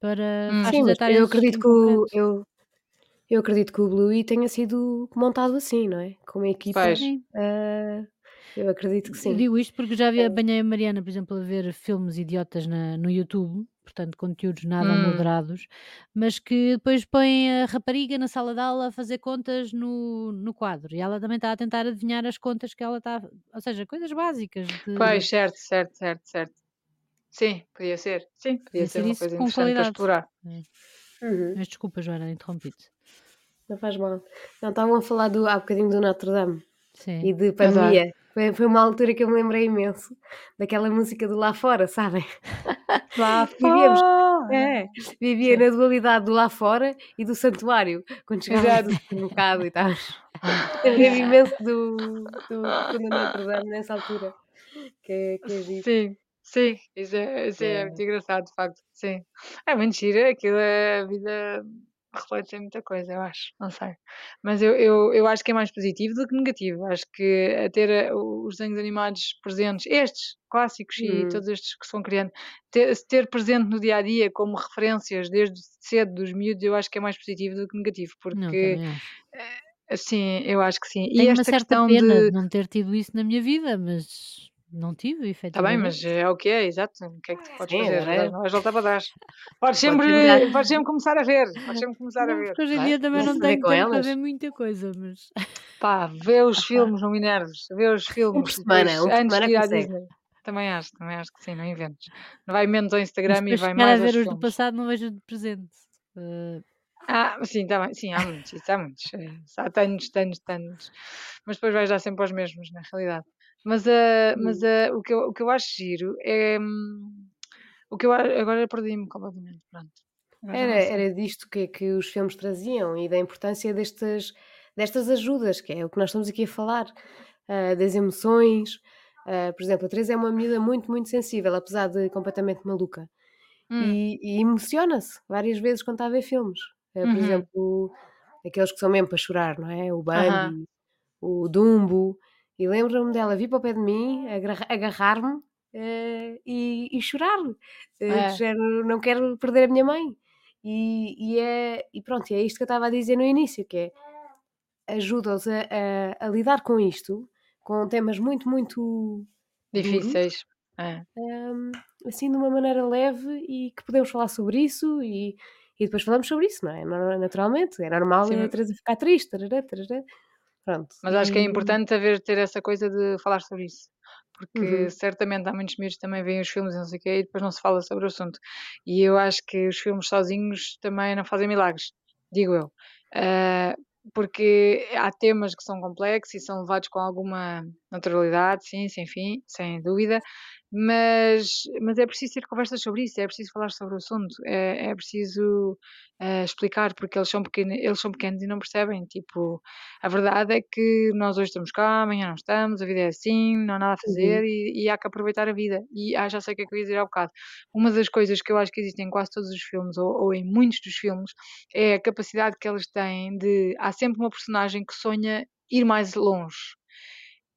C: para
B: Hum.
A: Sim,
C: faixas
A: mas eu
C: etárias
A: acredito
C: em
A: que o
C: concreto.
A: eu eu acredito que o Bluey tenha sido montado assim, não é? Com uma equipa, ah, eu acredito que
C: Eu
A: sim.
C: digo isto porque já vi,
A: É.
C: apanhei a Mariana, por exemplo, a ver filmes idiotas na, no YouTube, portanto, conteúdos nada
B: Hum,
C: moderados, mas que depois põem a rapariga na sala de aula a fazer contas no, no quadro e ela também está a tentar adivinhar as contas que ela está, a- ou seja, coisas básicas de.
B: pois, certo, certo, certo, certo. Sim, podia ser. Sim, podia
C: Podia
B: ser
C: ser
B: uma coisa interessante para explorar.
C: É.
A: Uhum,
C: Mas desculpa, Joana, interrompi-te.
A: Não faz mal. Não, estavam a falar do há bocadinho do Notre Dame e
C: Sim.
A: de
B: Exato.
A: pandemia. Foi foi uma altura que eu me lembrei imenso daquela música do Lá Fora, sabem?
B: Lá
A: Vivíamos é, vivia
B: Sim,
A: na dualidade do lá fora e do santuário, quando chegávamos
B: exato.
A: do supermercado e estávamos lembrei-me imenso do do do Notre Dame nessa altura, que é que é.
B: Sim, sim, isso é, isso é
A: É.
B: muito engraçado, de facto. Sim. É muito giro, aquilo é a vida reflete em muita coisa, eu acho, não sei. Mas eu, eu, eu acho que é mais positivo do que negativo. Acho que a ter eh, os desenhos animados presentes, estes clássicos e
A: Uhum.
B: todos estes que se vão criando, ter, se ter presente no dia a dia como referências desde cedo dos miúdos, eu acho que é mais positivo do que negativo,
C: Não,
B: porque
C: também acho.
B: assim, eu acho que sim. E
C: Tenho uma
B: esta
C: certa
B: questão
C: pena
B: de
C: de não ter tido isso na minha vida, mas não tive,
B: Está bem, mas é o que é, exato. O que é que tu podes
A: Sim,
B: fazer?
A: agora
B: Não vais voltar para trás. Podes sempre, podes sempre começar a ver. Podes sempre começar a
C: Não,
B: ver.
C: porque hoje em
A: vai,
C: dia também
A: começa
C: não
A: a ver
C: tenho
A: com
C: tempo para
A: elas.
C: ver muita coisa, mas
B: Pá, vê os filmes, não me enerves. Vê os
A: Um
B: filmes
A: por semana,
B: depois,
A: um por
B: antes
A: semana
B: de ir à
A: consegue.
B: Disney. Também acho, também acho que sim, não inventes. Não vai menos ao
C: mas
B: Instagram e
C: depois
B: vai
C: chegar a
B: mais aos
C: ver os do
B: filmes.
C: passado não vejo de presente. Eh,
B: Ah, sim, tá bem. Sim, há muitos, isso há muitos. eh, Há tantos, tantos, tantos. Mas depois vais dar sempre aos mesmos, na realidade. Mas, ah, mas ah, o, que eu, o que eu acho giro é. hum, O que eu agora perdi-me completamente. Pronto.
A: Era era disto que que os filmes traziam e da importância destas destas ajudas, que é o que nós estamos aqui a falar, ah, das emoções. Por exemplo, a Teresa é uma miúda muito, muito sensível, apesar de completamente maluca.
B: Hum,
A: E e emociona-se várias vezes quando está a ver filmes. Por
B: uhum,
A: exemplo, aqueles que são mesmo para chorar, não é? O Bambi, o Dumbo. E lembro-me dela vir para o pé de mim, agarra agarrar-me, eh, e e chorar,
B: é,
A: género: "Não quero perder a minha mãe". E, e é, e pronto, é isto que eu estava a dizer no início, que é ajuda-os a, a, a lidar com isto, com temas muito, muito
B: Difíceis. É.
A: hum, assim de uma maneira leve e que podemos falar sobre isso e, e depois falamos sobre isso, não é? Naturalmente, é normal
B: Sim,
A: a Teresa ficar triste, tarará, tarará. Pronto.
B: Mas acho que é importante haver, ter essa coisa de falar sobre isso. Porque
A: Uhum.
B: certamente há muitos miúdos também veem os filmes e não sei o quê e depois não se fala sobre o assunto. E eu acho que os filmes sozinhos também não fazem milagres, digo eu. Ah, porque há temas que são complexos e são levados com alguma naturalidade, sim, sem fim, sem dúvida, mas, mas é preciso ter conversas sobre isso, é preciso falar sobre o assunto, é, é preciso ah, explicar, porque eles são, pequenos, eles são pequenos e não percebem. Tipo, a verdade é que nós hoje estamos cá, amanhã não estamos, a vida é assim, não há nada a fazer
A: Uhum.
B: e, e há que aproveitar a vida. E ah, já sei o que é que eu ia dizer há bocado. Uma das coisas que eu acho que existem em quase todos os filmes, ou, ou em muitos dos filmes, é a capacidade que eles têm de. Há sempre uma personagem que sonha ir mais longe.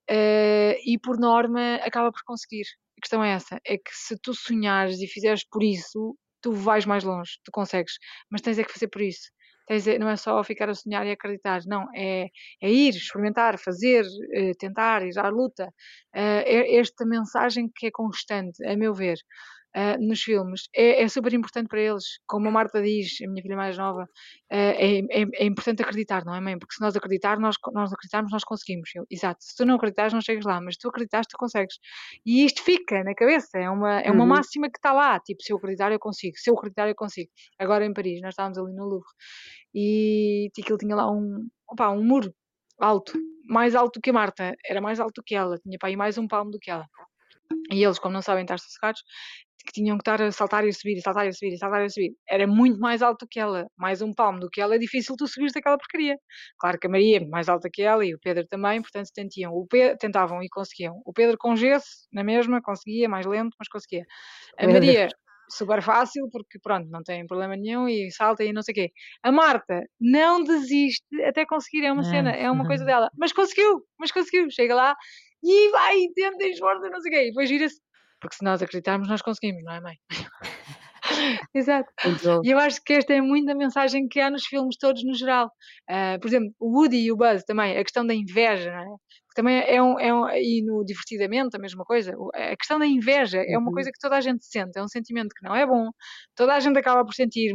B: Eh, e por norma acaba por conseguir. A questão é essa, é que se tu sonhares e fizeres por isso, tu vais mais longe, tu consegues, mas tens é que fazer por isso. Tens é- não é só ficar a sonhar e acreditar, não, é, é ir, experimentar, fazer, eh, tentar, ir à luta. Eh, é esta mensagem que é constante, a meu ver, eh, nos filmes, é, é super importante para eles. Como a Marta diz, a minha filha mais nova, eh, é, é, é importante acreditar, não é, mãe? Porque se nós acreditar, nós, nós acreditarmos, nós conseguimos. Eu, exato. Se tu não acreditares, não chegas lá, mas se tu acreditas, tu consegues. E isto fica na cabeça, é uma, é uma
A: Uhum.
B: máxima que está lá. Tipo, se eu acreditar, eu consigo. Se eu acreditar, eu consigo. Agora em Paris, nós estávamos ali no Louvre e aquilo tinha lá um, opá, um muro alto, mais alto que a Marta, era mais alto que ela, tinha para aí mais um palmo do que ela. E eles, como não sabem estar sossegados, que tinham que estar a saltar e a subir, e saltar e a subir, e saltar e a subir. Era muito mais alto que ela, mais um palmo do que ela, é difícil tu subires daquela porcaria. Claro que a Maria é mais alta que ela e o Pedro também, portanto tentiam. O Pe- tentavam e conseguiam. O Pedro com gesso, na mesma, conseguia, mais lento, mas conseguia. A
A: Meu
B: Maria, super fácil, porque pronto, não tem problema nenhum e salta e não sei o quê. A Marta não desiste até conseguir, é uma cena, é uma coisa dela. Mas conseguiu, mas conseguiu, chega lá e vai, tenta, esforça, não sei o quê. E depois gira-se. Porque se nós acreditarmos, nós conseguimos, não é, mãe? Exato.
A: Bom.
B: E eu acho que esta é muito a mensagem que há nos filmes todos no geral. Ah, por exemplo, o Woody e o Buzz também, a questão da inveja, não é? Que também é um, é um- E no Divertidamente, a mesma coisa. A questão da inveja é uma
A: Uhum.
B: coisa que toda a gente sente, é um sentimento que não é bom. Toda a gente acaba por sentir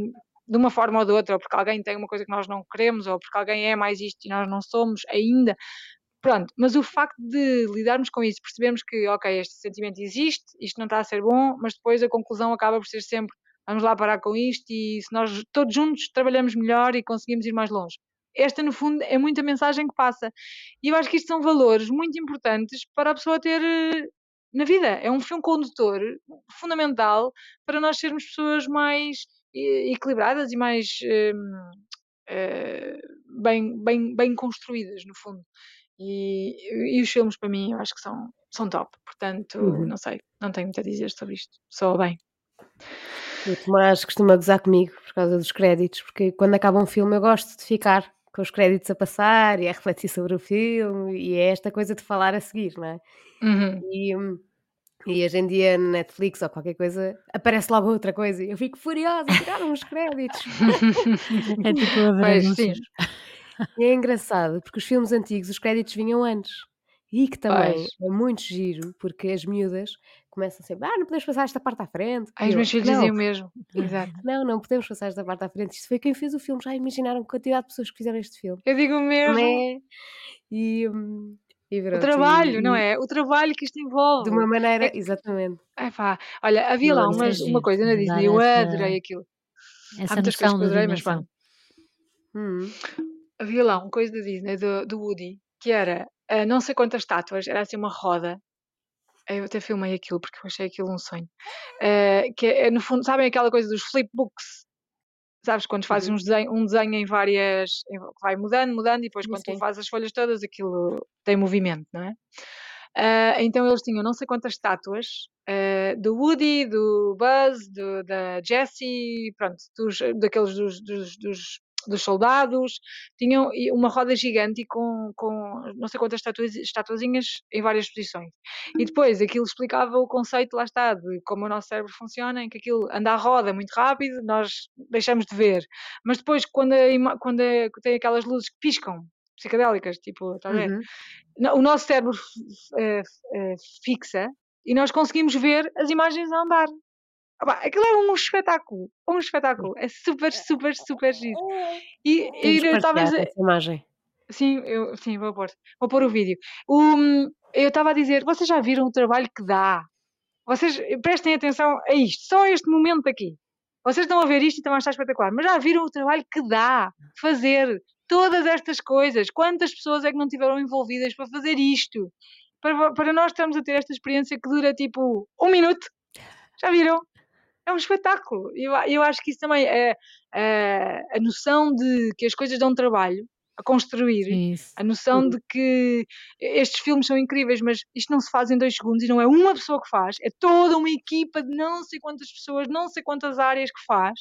B: de uma forma ou de outra, ou porque alguém tem uma coisa que nós não queremos, ou porque alguém é mais isto e nós não somos ainda. Pronto, mas o facto de lidarmos com isso, percebemos que, ok, este sentimento existe, isto não está a ser bom, mas depois a conclusão acaba por ser sempre vamos lá parar com isto e se nós todos juntos trabalhamos melhor e conseguimos ir mais longe. Esta, no fundo, é muita mensagem que passa. E eu acho que isto são valores muito importantes para a pessoa ter eh, na vida. É um fio condutor fundamental para nós sermos pessoas mais eh, equilibradas e mais eh, bem, bem, bem construídas, no fundo. E, e os filmes, para mim, eu acho que são, são top. Portanto,
A: Uhum.
B: não sei, não tenho muito a dizer sobre isto. Só bem.
A: O Tomás costuma gozar comigo por causa dos créditos, porque quando acaba um filme eu gosto de ficar com os créditos a passar e a refletir sobre o filme e é esta coisa de falar a seguir, não é?
B: Uhum.
A: E, e hoje em dia na Netflix ou qualquer coisa aparece logo outra coisa e eu fico furiosa, tiraram os créditos.
C: É tipo a ver
B: Pois.
A: E é engraçado porque os filmes antigos os créditos vinham antes. E que também
B: Pois.
A: é muito giro porque as miúdas começam sempre, ah, não podemos passar esta parte à frente.
B: Ai,
A: E
B: os
A: eu,
B: meus filhos
A: não,
B: dizem o mesmo. Exato.
A: não, não podemos passar esta parte à frente. Isto foi quem fez o filme. Já imaginaram a quantidade de pessoas que fizeram este filme.
B: Eu digo o mesmo.
A: Não é? E, hum, e
B: O
A: pronto,
B: trabalho,
A: e-
B: não
A: e
B: é? O trabalho que isto
A: De
B: envolve.
A: uma maneira,
B: É que-
A: exatamente.
B: Ai, pá. Olha, havia
A: Não,
B: lá
A: isso é
B: umas, uma
C: giro,
B: coisa na
C: dar
B: Disney, eu
C: essa-
B: adorei aquilo.
C: Essa
B: Há muitas coisas
C: noção
B: que eu
C: da
B: adorei, mas
C: dimensão.
B: pronto.
A: Hum,
B: Havia lá uma coisa da Disney, do, do Woody, que era ah, não sei quantas estátuas, era assim uma roda. Eu até filmei aquilo porque eu achei aquilo um sonho. Ah, que é, no fundo, sabem aquela coisa dos flipbooks? Sabes, quando fazes
A: Uhum.
B: uns desenho- um desenho em várias. vai mudando, mudando, e depois
A: Sim,
B: quando tu
A: sim.
B: fazes as folhas todas, aquilo tem movimento, não é? Ah, então eles tinham não sei quantas estátuas ah, do Woody, do Buzz, do- da Jessie, pronto, dos, daqueles dos, dos, dos, dos soldados, tinham uma roda gigante com, com não sei quantas estatuazinhas em várias posições. E depois aquilo explicava o conceito, lá está, de como o nosso cérebro funciona, em que aquilo anda à roda muito rápido, nós deixamos de ver. Mas depois, quando, a, quando a, tem aquelas luzes que piscam, psicodélicas, tipo, está a ver? Uhum. O nosso cérebro uh, uh, fixa e nós conseguimos ver as imagens a andar. Opa, aquilo é um espetáculo, um espetáculo. É super, super, super giro.
A: E, e eu estava a dizer. Imagem.
B: Sim, eu, sim, vou pôr. Vou pôr o vídeo. Um, eu estava a dizer, vocês já viram o trabalho que dá? Vocês prestem atenção a isto, só este momento aqui. Vocês estão a ver isto e também está espetacular, mas já viram o trabalho que dá fazer todas estas coisas? Quantas pessoas é que não tiveram envolvidas para fazer isto? Para, para nós estamos a ter esta experiência que dura tipo um minuto. Já viram? É um espetáculo. Eu, eu acho que isso também é, é a noção de que as coisas dão trabalho a construir, isso. a noção de que estes filmes são incríveis, mas isto não se faz em dois segundos e não é uma pessoa que faz, é toda uma equipa de não sei quantas pessoas, não sei quantas áreas que faz.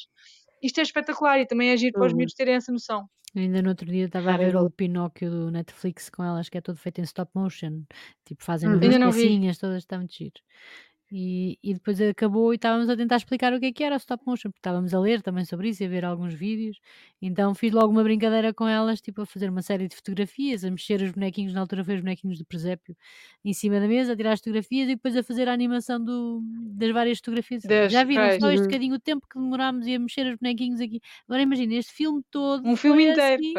B: Isto é espetacular e também é agir para os uhum. miúdos terem essa noção.
C: Ainda no outro dia estava a ver o Pinóquio do Netflix com elas, que é todo feito em stop motion. Tipo, fazem uhum. umas pecinhas, todas, está muito giro. E, e depois acabou e estávamos a tentar explicar o que é que era o stop motion, porque estávamos a ler também sobre isso e a ver alguns vídeos. Então fiz logo uma brincadeira com elas, tipo a fazer uma série de fotografias, a mexer os bonequinhos, na altura foi os bonequinhos do presépio, em cima da mesa, a tirar as fotografias e depois a fazer a animação do, das várias fotografias. Já viram só este bocadinho o tempo que demorámos e a mexer os bonequinhos aqui. Agora imagina, este filme todo.
B: Um filme inteiro,
C: assim,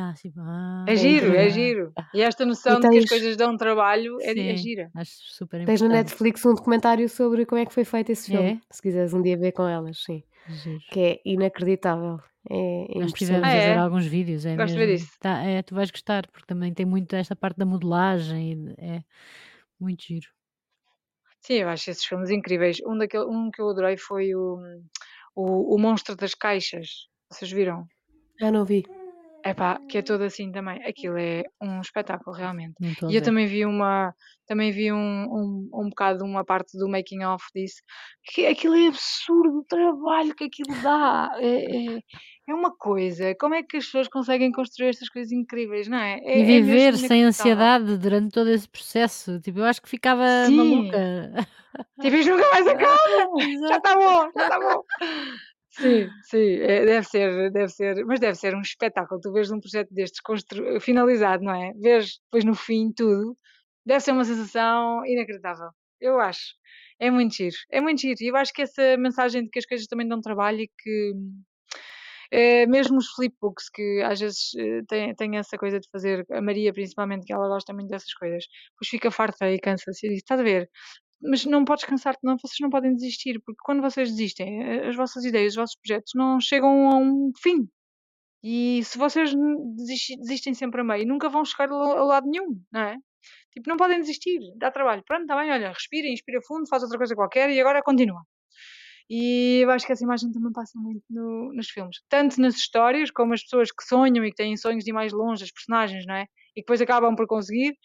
C: assim, ah,
B: é giro, é giro. E esta noção tens... de que as coisas dão trabalho é, é gira.
C: Acho super
A: importante. Tens no Netflix um documentário sobre como é que foi feito esse filme. É? Se quiseres um dia ver com elas, sim. Giro. Que é inacreditável. É,
C: é Nós tivemos ah, a ver é? alguns vídeos. É Gosto mesmo. de ver isso. Tá, é, tu vais gostar, porque também tem muito esta parte da modelagem. É muito giro.
B: Sim, eu acho esses filmes incríveis. Um, daquele, um que eu adorei foi o, o, o Monstro das Caixas. Vocês viram?
A: Já não vi.
B: Epá, que é todo assim também. Aquilo é um espetáculo, realmente. E eu também vi uma, também vi um, um, um bocado, uma parte do making of disso, que aquilo é absurdo o trabalho que aquilo dá. É, é, é uma coisa. Como é que as pessoas conseguem construir estas coisas incríveis, não é? é
C: E é viver sem ansiedade durante todo esse processo. Tipo, eu acho que ficava Sim. maluca.
B: Tipo, isto nunca mais acaba. Já está bom, já está bom. Sim, sim, é, deve ser, deve ser, mas deve ser um espetáculo. Tu vês um projeto destes constru- finalizado, não é? Vês depois no fim tudo, deve ser uma sensação inacreditável. Eu acho. É muito giro, é muito giro. E eu acho que essa mensagem de que as coisas também dão trabalho e que é, mesmo os flipbooks, que às vezes eh, têm, têm essa coisa de fazer, a Maria principalmente, que ela gosta muito dessas coisas, depois fica farta e cansa-se e diz: Estás a ver? Mas não podes cansar-te, não, vocês não podem desistir, porque quando vocês desistem, eh, as vossas ideias, os vossos projetos não chegam a um fim. E se vocês desistem sempre a meio, nunca vão chegar a lado nenhum, não é? Tipo, não podem desistir, dá trabalho. Pronto, está bem, olha, respira, inspira fundo, faz outra coisa qualquer e agora continua. E eu acho que essa imagem também passa muito no, nos filmes. Tanto nas histórias, como as pessoas que sonham e que têm sonhos de ir mais longe, as personagens, não é? E que depois acabam por conseguir,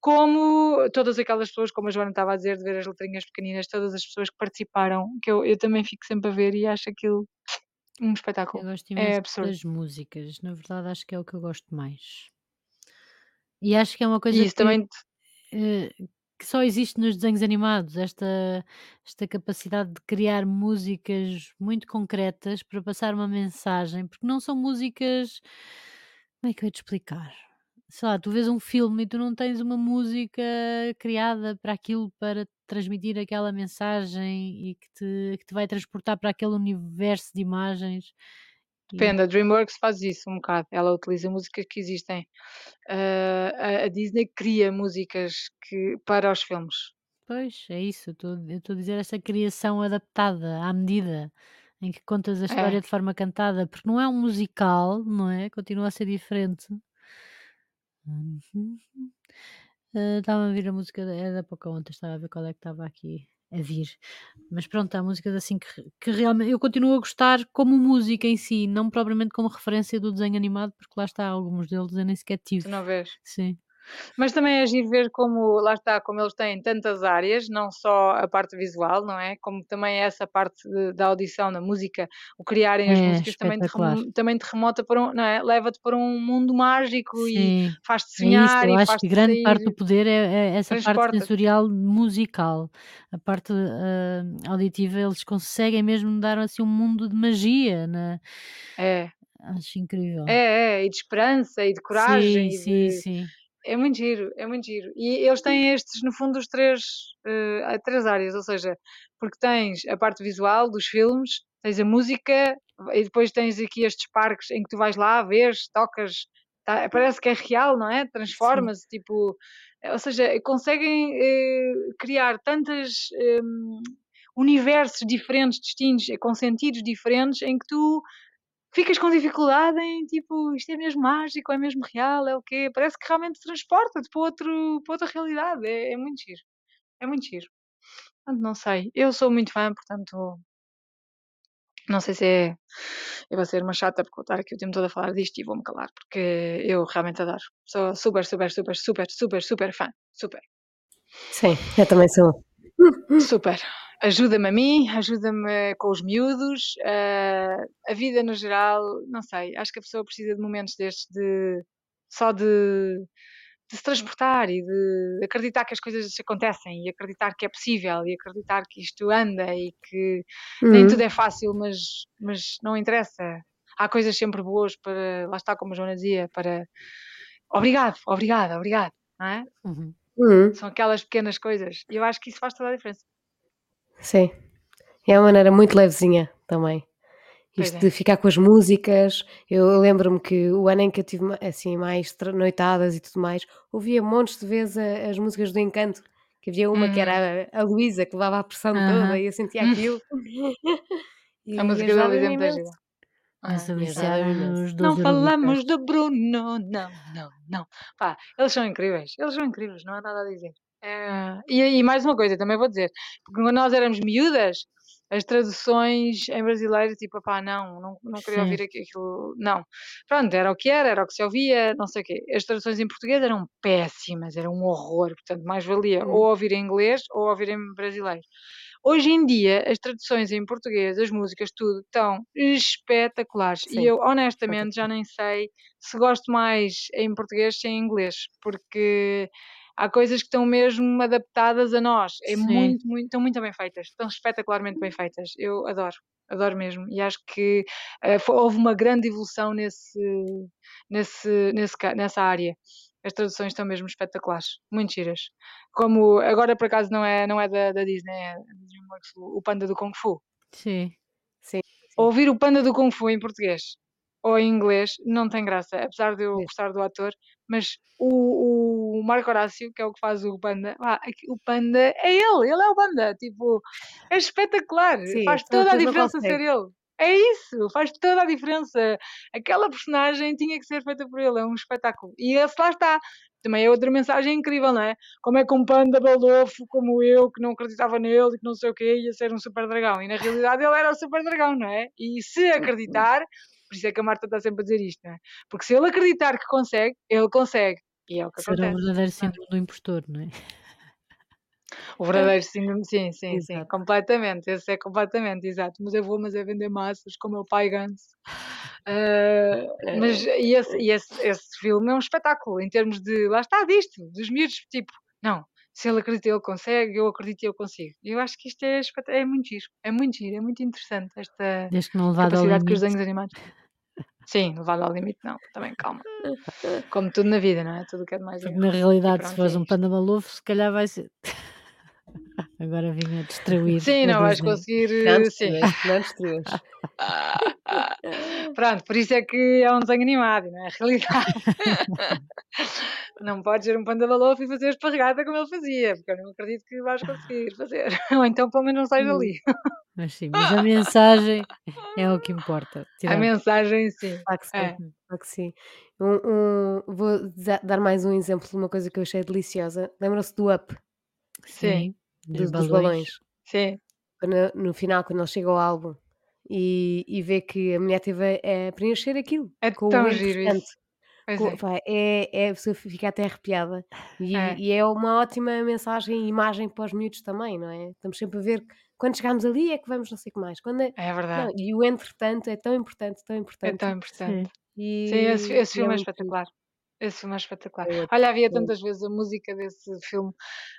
B: como todas aquelas pessoas, como a Joana estava a dizer, de ver as letrinhas pequeninas, todas as pessoas que participaram, que eu, eu também fico sempre a ver e acho aquilo um espetáculo.
C: Eu gosto é absurdo. das músicas, na verdade acho que é o que eu gosto mais. E acho que é uma coisa
B: que, também...
C: uh, que só existe nos desenhos animados, esta, esta capacidade de criar músicas muito concretas para passar uma mensagem, porque não são músicas. Como é que eu ia te explicar? Sei lá, tu vês um filme e tu não tens uma música criada para aquilo, para transmitir aquela mensagem e que te, que te vai transportar para aquele universo de imagens.
B: Depende, a DreamWorks faz isso um bocado. Ela utiliza músicas que existem. Uh, a, a, Disney cria músicas que, para os filmes.
C: Pois, é isso. Eu estou a dizer essa criação adaptada à medida em que contas a história é. de forma cantada, porque não é um musical, não é? Continua a ser diferente. Uhum. estava a ouvir a música da é da Pocahontas, estava a ver qual é que estava aqui a vir. Mas pronto, há músicas assim que que realmente eu continuo a gostar como música em si, não propriamente como referência do desenho animado, porque lá está, alguns deles eu nem sequer tive.
B: Tu não vês?
C: Sim.
B: Mas também é giro ver como, lá está, como eles têm tantas áreas, não só a parte visual, não é? Como também essa parte de, da audição, da música, o criarem as
C: É
B: músicas também te,
C: espetacular.
B: remo- também te remota para um, não é? Leva-te para um mundo mágico e
C: Sim,
B: faz-te
C: é isso,
B: sonhar
C: eu
B: e
C: acho que grande parte do
B: sair,
C: poder é é essa parte sensorial musical. A parte, hã, auditiva, eles conseguem mesmo dar, assim, um mundo de magia, né,
B: É,
C: acho incrível.
B: é, é, e de esperança e de coragem
C: Sim,
B: e
C: sim,
B: de,
C: sim.
B: É muito giro, é muito giro. E eles têm estes, no fundo, os três, há três áreas, ou seja, porque tens a parte visual dos filmes, tens a música e depois tens aqui estes parques em que tu vais lá, vês, tocas, tá- parece que é real, não é? Transforma-se, tipo, eh, ou seja, conseguem eh, criar tantas em, universos diferentes, distintos, com sentidos diferentes, em que tu ficas com dificuldade em tipo, isto é mesmo mágico, é mesmo real, é o quê? Parece que realmente transporta-te para, outro, para outra realidade. É, é muito giro. É muito giro. Portanto, não sei. Eu sou muito fã, portanto, não sei se é. Eu vou ser uma chata porque vou estar aqui o tempo todo a falar disto e vou-me calar, porque eu realmente adoro. Sou super, super, super, super, super, super fã. Super.
A: Sim, eu também sou.
B: Super. Ajuda-me a mim, ajuda-me com os miúdos, eh, a vida no geral, não sei, acho que a pessoa precisa de momentos destes de só de, de se transportar e de acreditar que as coisas acontecem e acreditar que é possível e acreditar que isto anda e que nem
A: Uhum.
B: tudo é fácil, mas, mas não interessa. Há coisas sempre boas para, lá está, como a Joana dizia, para obrigado, obrigado, obrigado, não é?
C: uhum.
A: Uhum.
B: São aquelas pequenas coisas e eu acho que isso faz toda a diferença.
A: Sim. É uma maneira muito levezinha também. Isto
B: é.
A: de ficar com as músicas. Eu, lembro-me que o ano em que eu tive assim mais noitadas e tudo mais, ouvia montes de vezes a- as músicas do Encanto. Que havia uma que
B: Uhum.
A: era a, a Luísa que levava a pressão toda
C: Aham.
A: e eu sentia
B: Hum.
A: aquilo.
B: A
A: e
B: música da Luísa é muito gira. Ah,
A: E ajudava-me imenso.
C: nos
B: Não
C: 12
B: falamos de Bruno, não, não, não. Pá, eles são incríveis, eles são incríveis, não há nada a dizer. É, e, e mais uma coisa, também vou dizer, porque quando nós éramos miúdas, as traduções em brasileiro, tipo, pá, não, não, não queria
C: Sim,
B: ouvir aqui- aquilo, não. Pronto, era o que era, era o que se ouvia, não sei o quê. As traduções em português eram péssimas, era um horror, portanto, mais valia
A: Hum.
B: ou ouvir em inglês ou ouvir em brasileiro. Hoje em dia, as traduções em português, as músicas, tudo, estão espetaculares. E
A: Sim,
B: eu, honestamente, já nem sei se gosto mais em português ou em inglês, porque há coisas que estão mesmo adaptadas a nós. É
C: sim.
B: muito, muito, estão muito bem feitas, estão espetacularmente bem feitas. Eu adoro, adoro mesmo. E acho que eh, fo- houve uma grande evolução nesse, nesse, nesse, nessa área. As traduções estão mesmo espetaculares, muito giras. Como agora por acaso não é, não é da, da Disney, é o Panda do Kung Fu.
C: Sim.
A: Sim, sim.
B: Ouvir o Panda do Kung Fu em português ou em inglês não tem graça, apesar de eu
A: Mesmo.
B: gostar do ator, mas o, o Marco Horácio, que é o que faz o Panda, ah, o Panda é ele, ele é o Panda, tipo, é espetacular,
A: Sim,
B: faz toda a diferença ser ele. É isso, faz toda a diferença. Aquela personagem tinha que ser feita por ele, é um espetáculo. E esse lá está. Também é outra mensagem incrível, não é? Como é que um panda balofo como eu, que não acreditava nele e que não sei o quê, ia ser um super dragão. E na realidade ele era o super dragão, não é? E se acreditar, por isso é que a Marta está sempre a dizer isto, não é? Porque se ele acreditar que consegue, ele consegue. E é o que
C: Será o verdadeiro
B: é?
C: síndrome do impostor, não é?
B: O verdadeiro síndrome, sim, sim, sim,
A: Exato.
B: completamente, esse é completamente, exato. Mas eu vou, mas é vender massas, como é o pai Ganso. Ah, mas e esse, e esse, esse filme é um espetáculo, em termos de, lá está, disto, dos miúdos, tipo, não, se ele acredita, ele consegue, eu acredito, eu consigo. Eu acho que isto é, é muito giro, é muito giro, é muito interessante, esta
C: Desde que não
B: capacidade que os desenhos animados. Sim, levado ao limite, não, também, calma. Como tudo na vida, não é? Tudo o que é de mais
C: Porque na realidade, se fores
B: é
C: um panda malufo, se calhar vai ser. Agora vinha destruir
B: Sim,
C: a
B: não vais conseguir,
A: Não
B: eh,
A: destruas, não destruas.
B: Pronto, por isso é que é um desenho animado, não é? A realidade. não podes ser um panda balofo e fazer esparregada como ele fazia, porque eu não acredito que vais conseguir fazer. Ou então pelo menos não sais dali.
C: Mas sim, mas a mensagem é o que importa.
B: A
C: Tirar
B: mensagem, sim.
A: Claro que sim,
B: É.
A: claro que sim. Um, um- vou dar mais um exemplo de uma coisa que eu achei deliciosa. Lembram-se do Up,
B: Sim,
C: sim, dos
A: do- dos
C: balões.
A: balões?
B: sim.
A: Quando- no final, quando ele chega ao álbum e, e vê que a mulher teve a, a preencher aquilo
B: É
A: com
B: tão giro isso. É.
A: pá, é é a pessoa fica até arrepiada. E
B: É.
A: e é uma ótima mensagem e imagem para os miúdos também, não é? Estamos sempre a ver que quando chegarmos ali é que vamos não sei o que mais, quando é
B: É
A: não,
B: verdade.
A: e o entretanto é tão importante, tão
B: É
A: importante,
B: tão
C: Sim.
B: importante. Sim, esse
A: e
B: esse
A: e é
B: filme é
A: bonito.
B: espetacular. Esse filme é espetacular.
A: É
B: Olha, havia
A: é
B: tantas vezes a música desse filme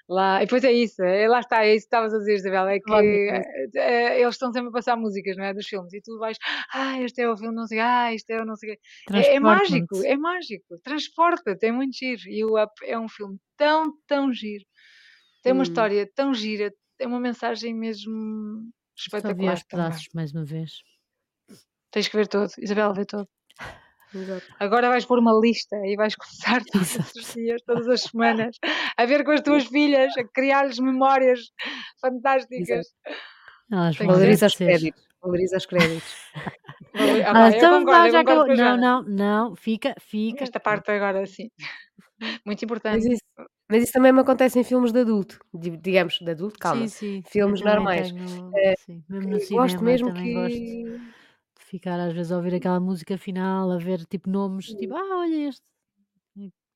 B: lá e depois é isso, é lá está, é isso que estavas a dizer, Isabela, é que, eh, eles estão sempre a passar músicas, não é, dos filmes e tu vais: "Ah, este é o filme não sei ah, isto é o não sei quê". É é mágico, é mágico, transporta-te, é muito giro e o Up é um filme tão, tão giro, tem uma
A: Hum.
B: história tão gira, tem uma mensagem mesmo
C: Só vi
B: espetacular
C: aos pedaços mais uma vez.
B: Tens que ver todo, Isabela, vê todo.
A: Exato.
B: Agora vais pôr uma lista e vais começar todos
C: Exato.
B: os dias, todas as semanas, a ver com as tuas filhas, a criar-lhes memórias fantásticas.
C: Elas
B: ser.
A: Valoriza os créditos, valoriza os créditos.
C: Ah, então
B: concordo,
C: já acabou. Não, não, não, fica, fica.
B: Esta parte agora sim. Muito
A: Mas
B: importante.
A: isso mas isso também me acontece em filmes de adulto, di digamos, de adulto, calma,
C: Sim, sim.
A: Filmes normais.
C: tenho,
A: Eh,
C: sim, mesmo
A: que gosto
C: cinema
A: mesmo
C: gosto
A: que
C: de ficar às vezes a ouvir aquela música final, a ver tipo nomes, tipo, ah, olha este.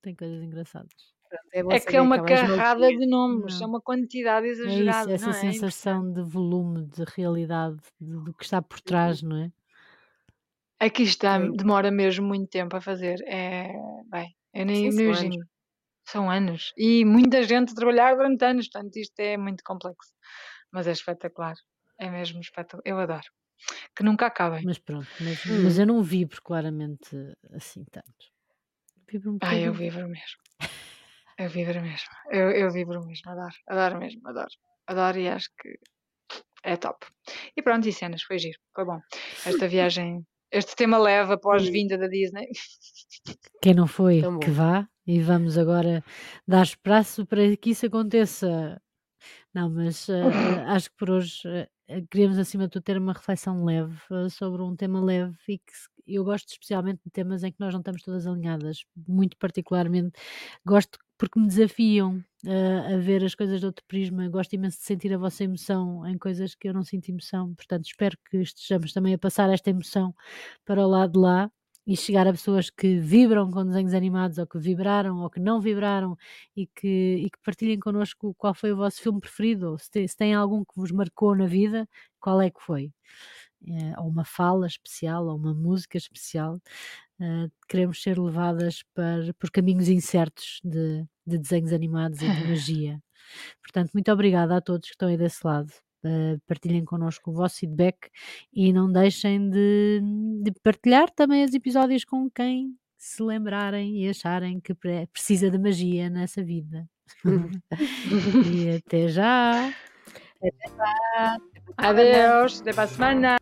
C: Tem coisas engraçadas.
A: é
B: É que é
A: que
B: uma carrada de nomes, é
C: Não.
B: uma quantidade
C: É isso,
B: exagerada,
C: essa
B: não é? É
C: sensação de volume, de realidade, de- do que está por trás, não é?
B: Aqui está, demora mesmo muito tempo a fazer. É, bem, eu nem
A: Sim,
B: nem
A: são anos.
B: imagino. São anos. E muita gente a trabalhar durante anos, portanto isto é muito complexo. Mas é espetacular. É mesmo espetacular. Eu adoro. Que nunca acabem.
C: Mas pronto, mas, mas
A: Hum.
C: eu não vibro claramente assim tanto. Vibro um
B: Ai, eu vibro mesmo. Eu vibro mesmo. Eu, eu vibro mesmo. Adoro. Adoro mesmo. Adoro. Adoro e acho que é top. E pronto, e cenas. Foi giro. Foi bom. Esta viagem, este tema leve após
A: Hum.
B: vinda da Disney.
C: Quem não foi,
A: Tão
C: que
A: bom.
C: vá. E vamos agora dar espaço para que isso aconteça. Não, mas eh, eh, acho que por hoje eh, queríamos, acima de tudo, ter uma reflexão leve eh, sobre um tema leve e que eu gosto especialmente de temas em que nós não estamos todas alinhadas. Muito particularmente, gosto porque me desafiam eh, a ver as coisas de outro prisma. Gosto imenso de sentir a vossa emoção em coisas que eu não sinto emoção. Portanto, espero que estejamos também a passar esta emoção para o lado de lá e chegar a pessoas que vibram com desenhos animados ou que vibraram ou que não vibraram e que, e que partilhem connosco qual foi o vosso filme preferido, ou se tem, se tem algum que vos marcou na vida, qual é que foi? Eh, ou uma fala especial, ou uma música especial. Eh, queremos ser levadas para, por caminhos incertos de, de desenhos animados e de magia. Portanto, muito obrigada a todos que estão aí desse lado. Eh, partilhem connosco o vosso feedback e não deixem de, de partilhar também os episódios com quem se lembrarem e acharem que pre- precisa de magia nessa vida. e até já!
A: Até já.
B: Adeus. Até para a semana.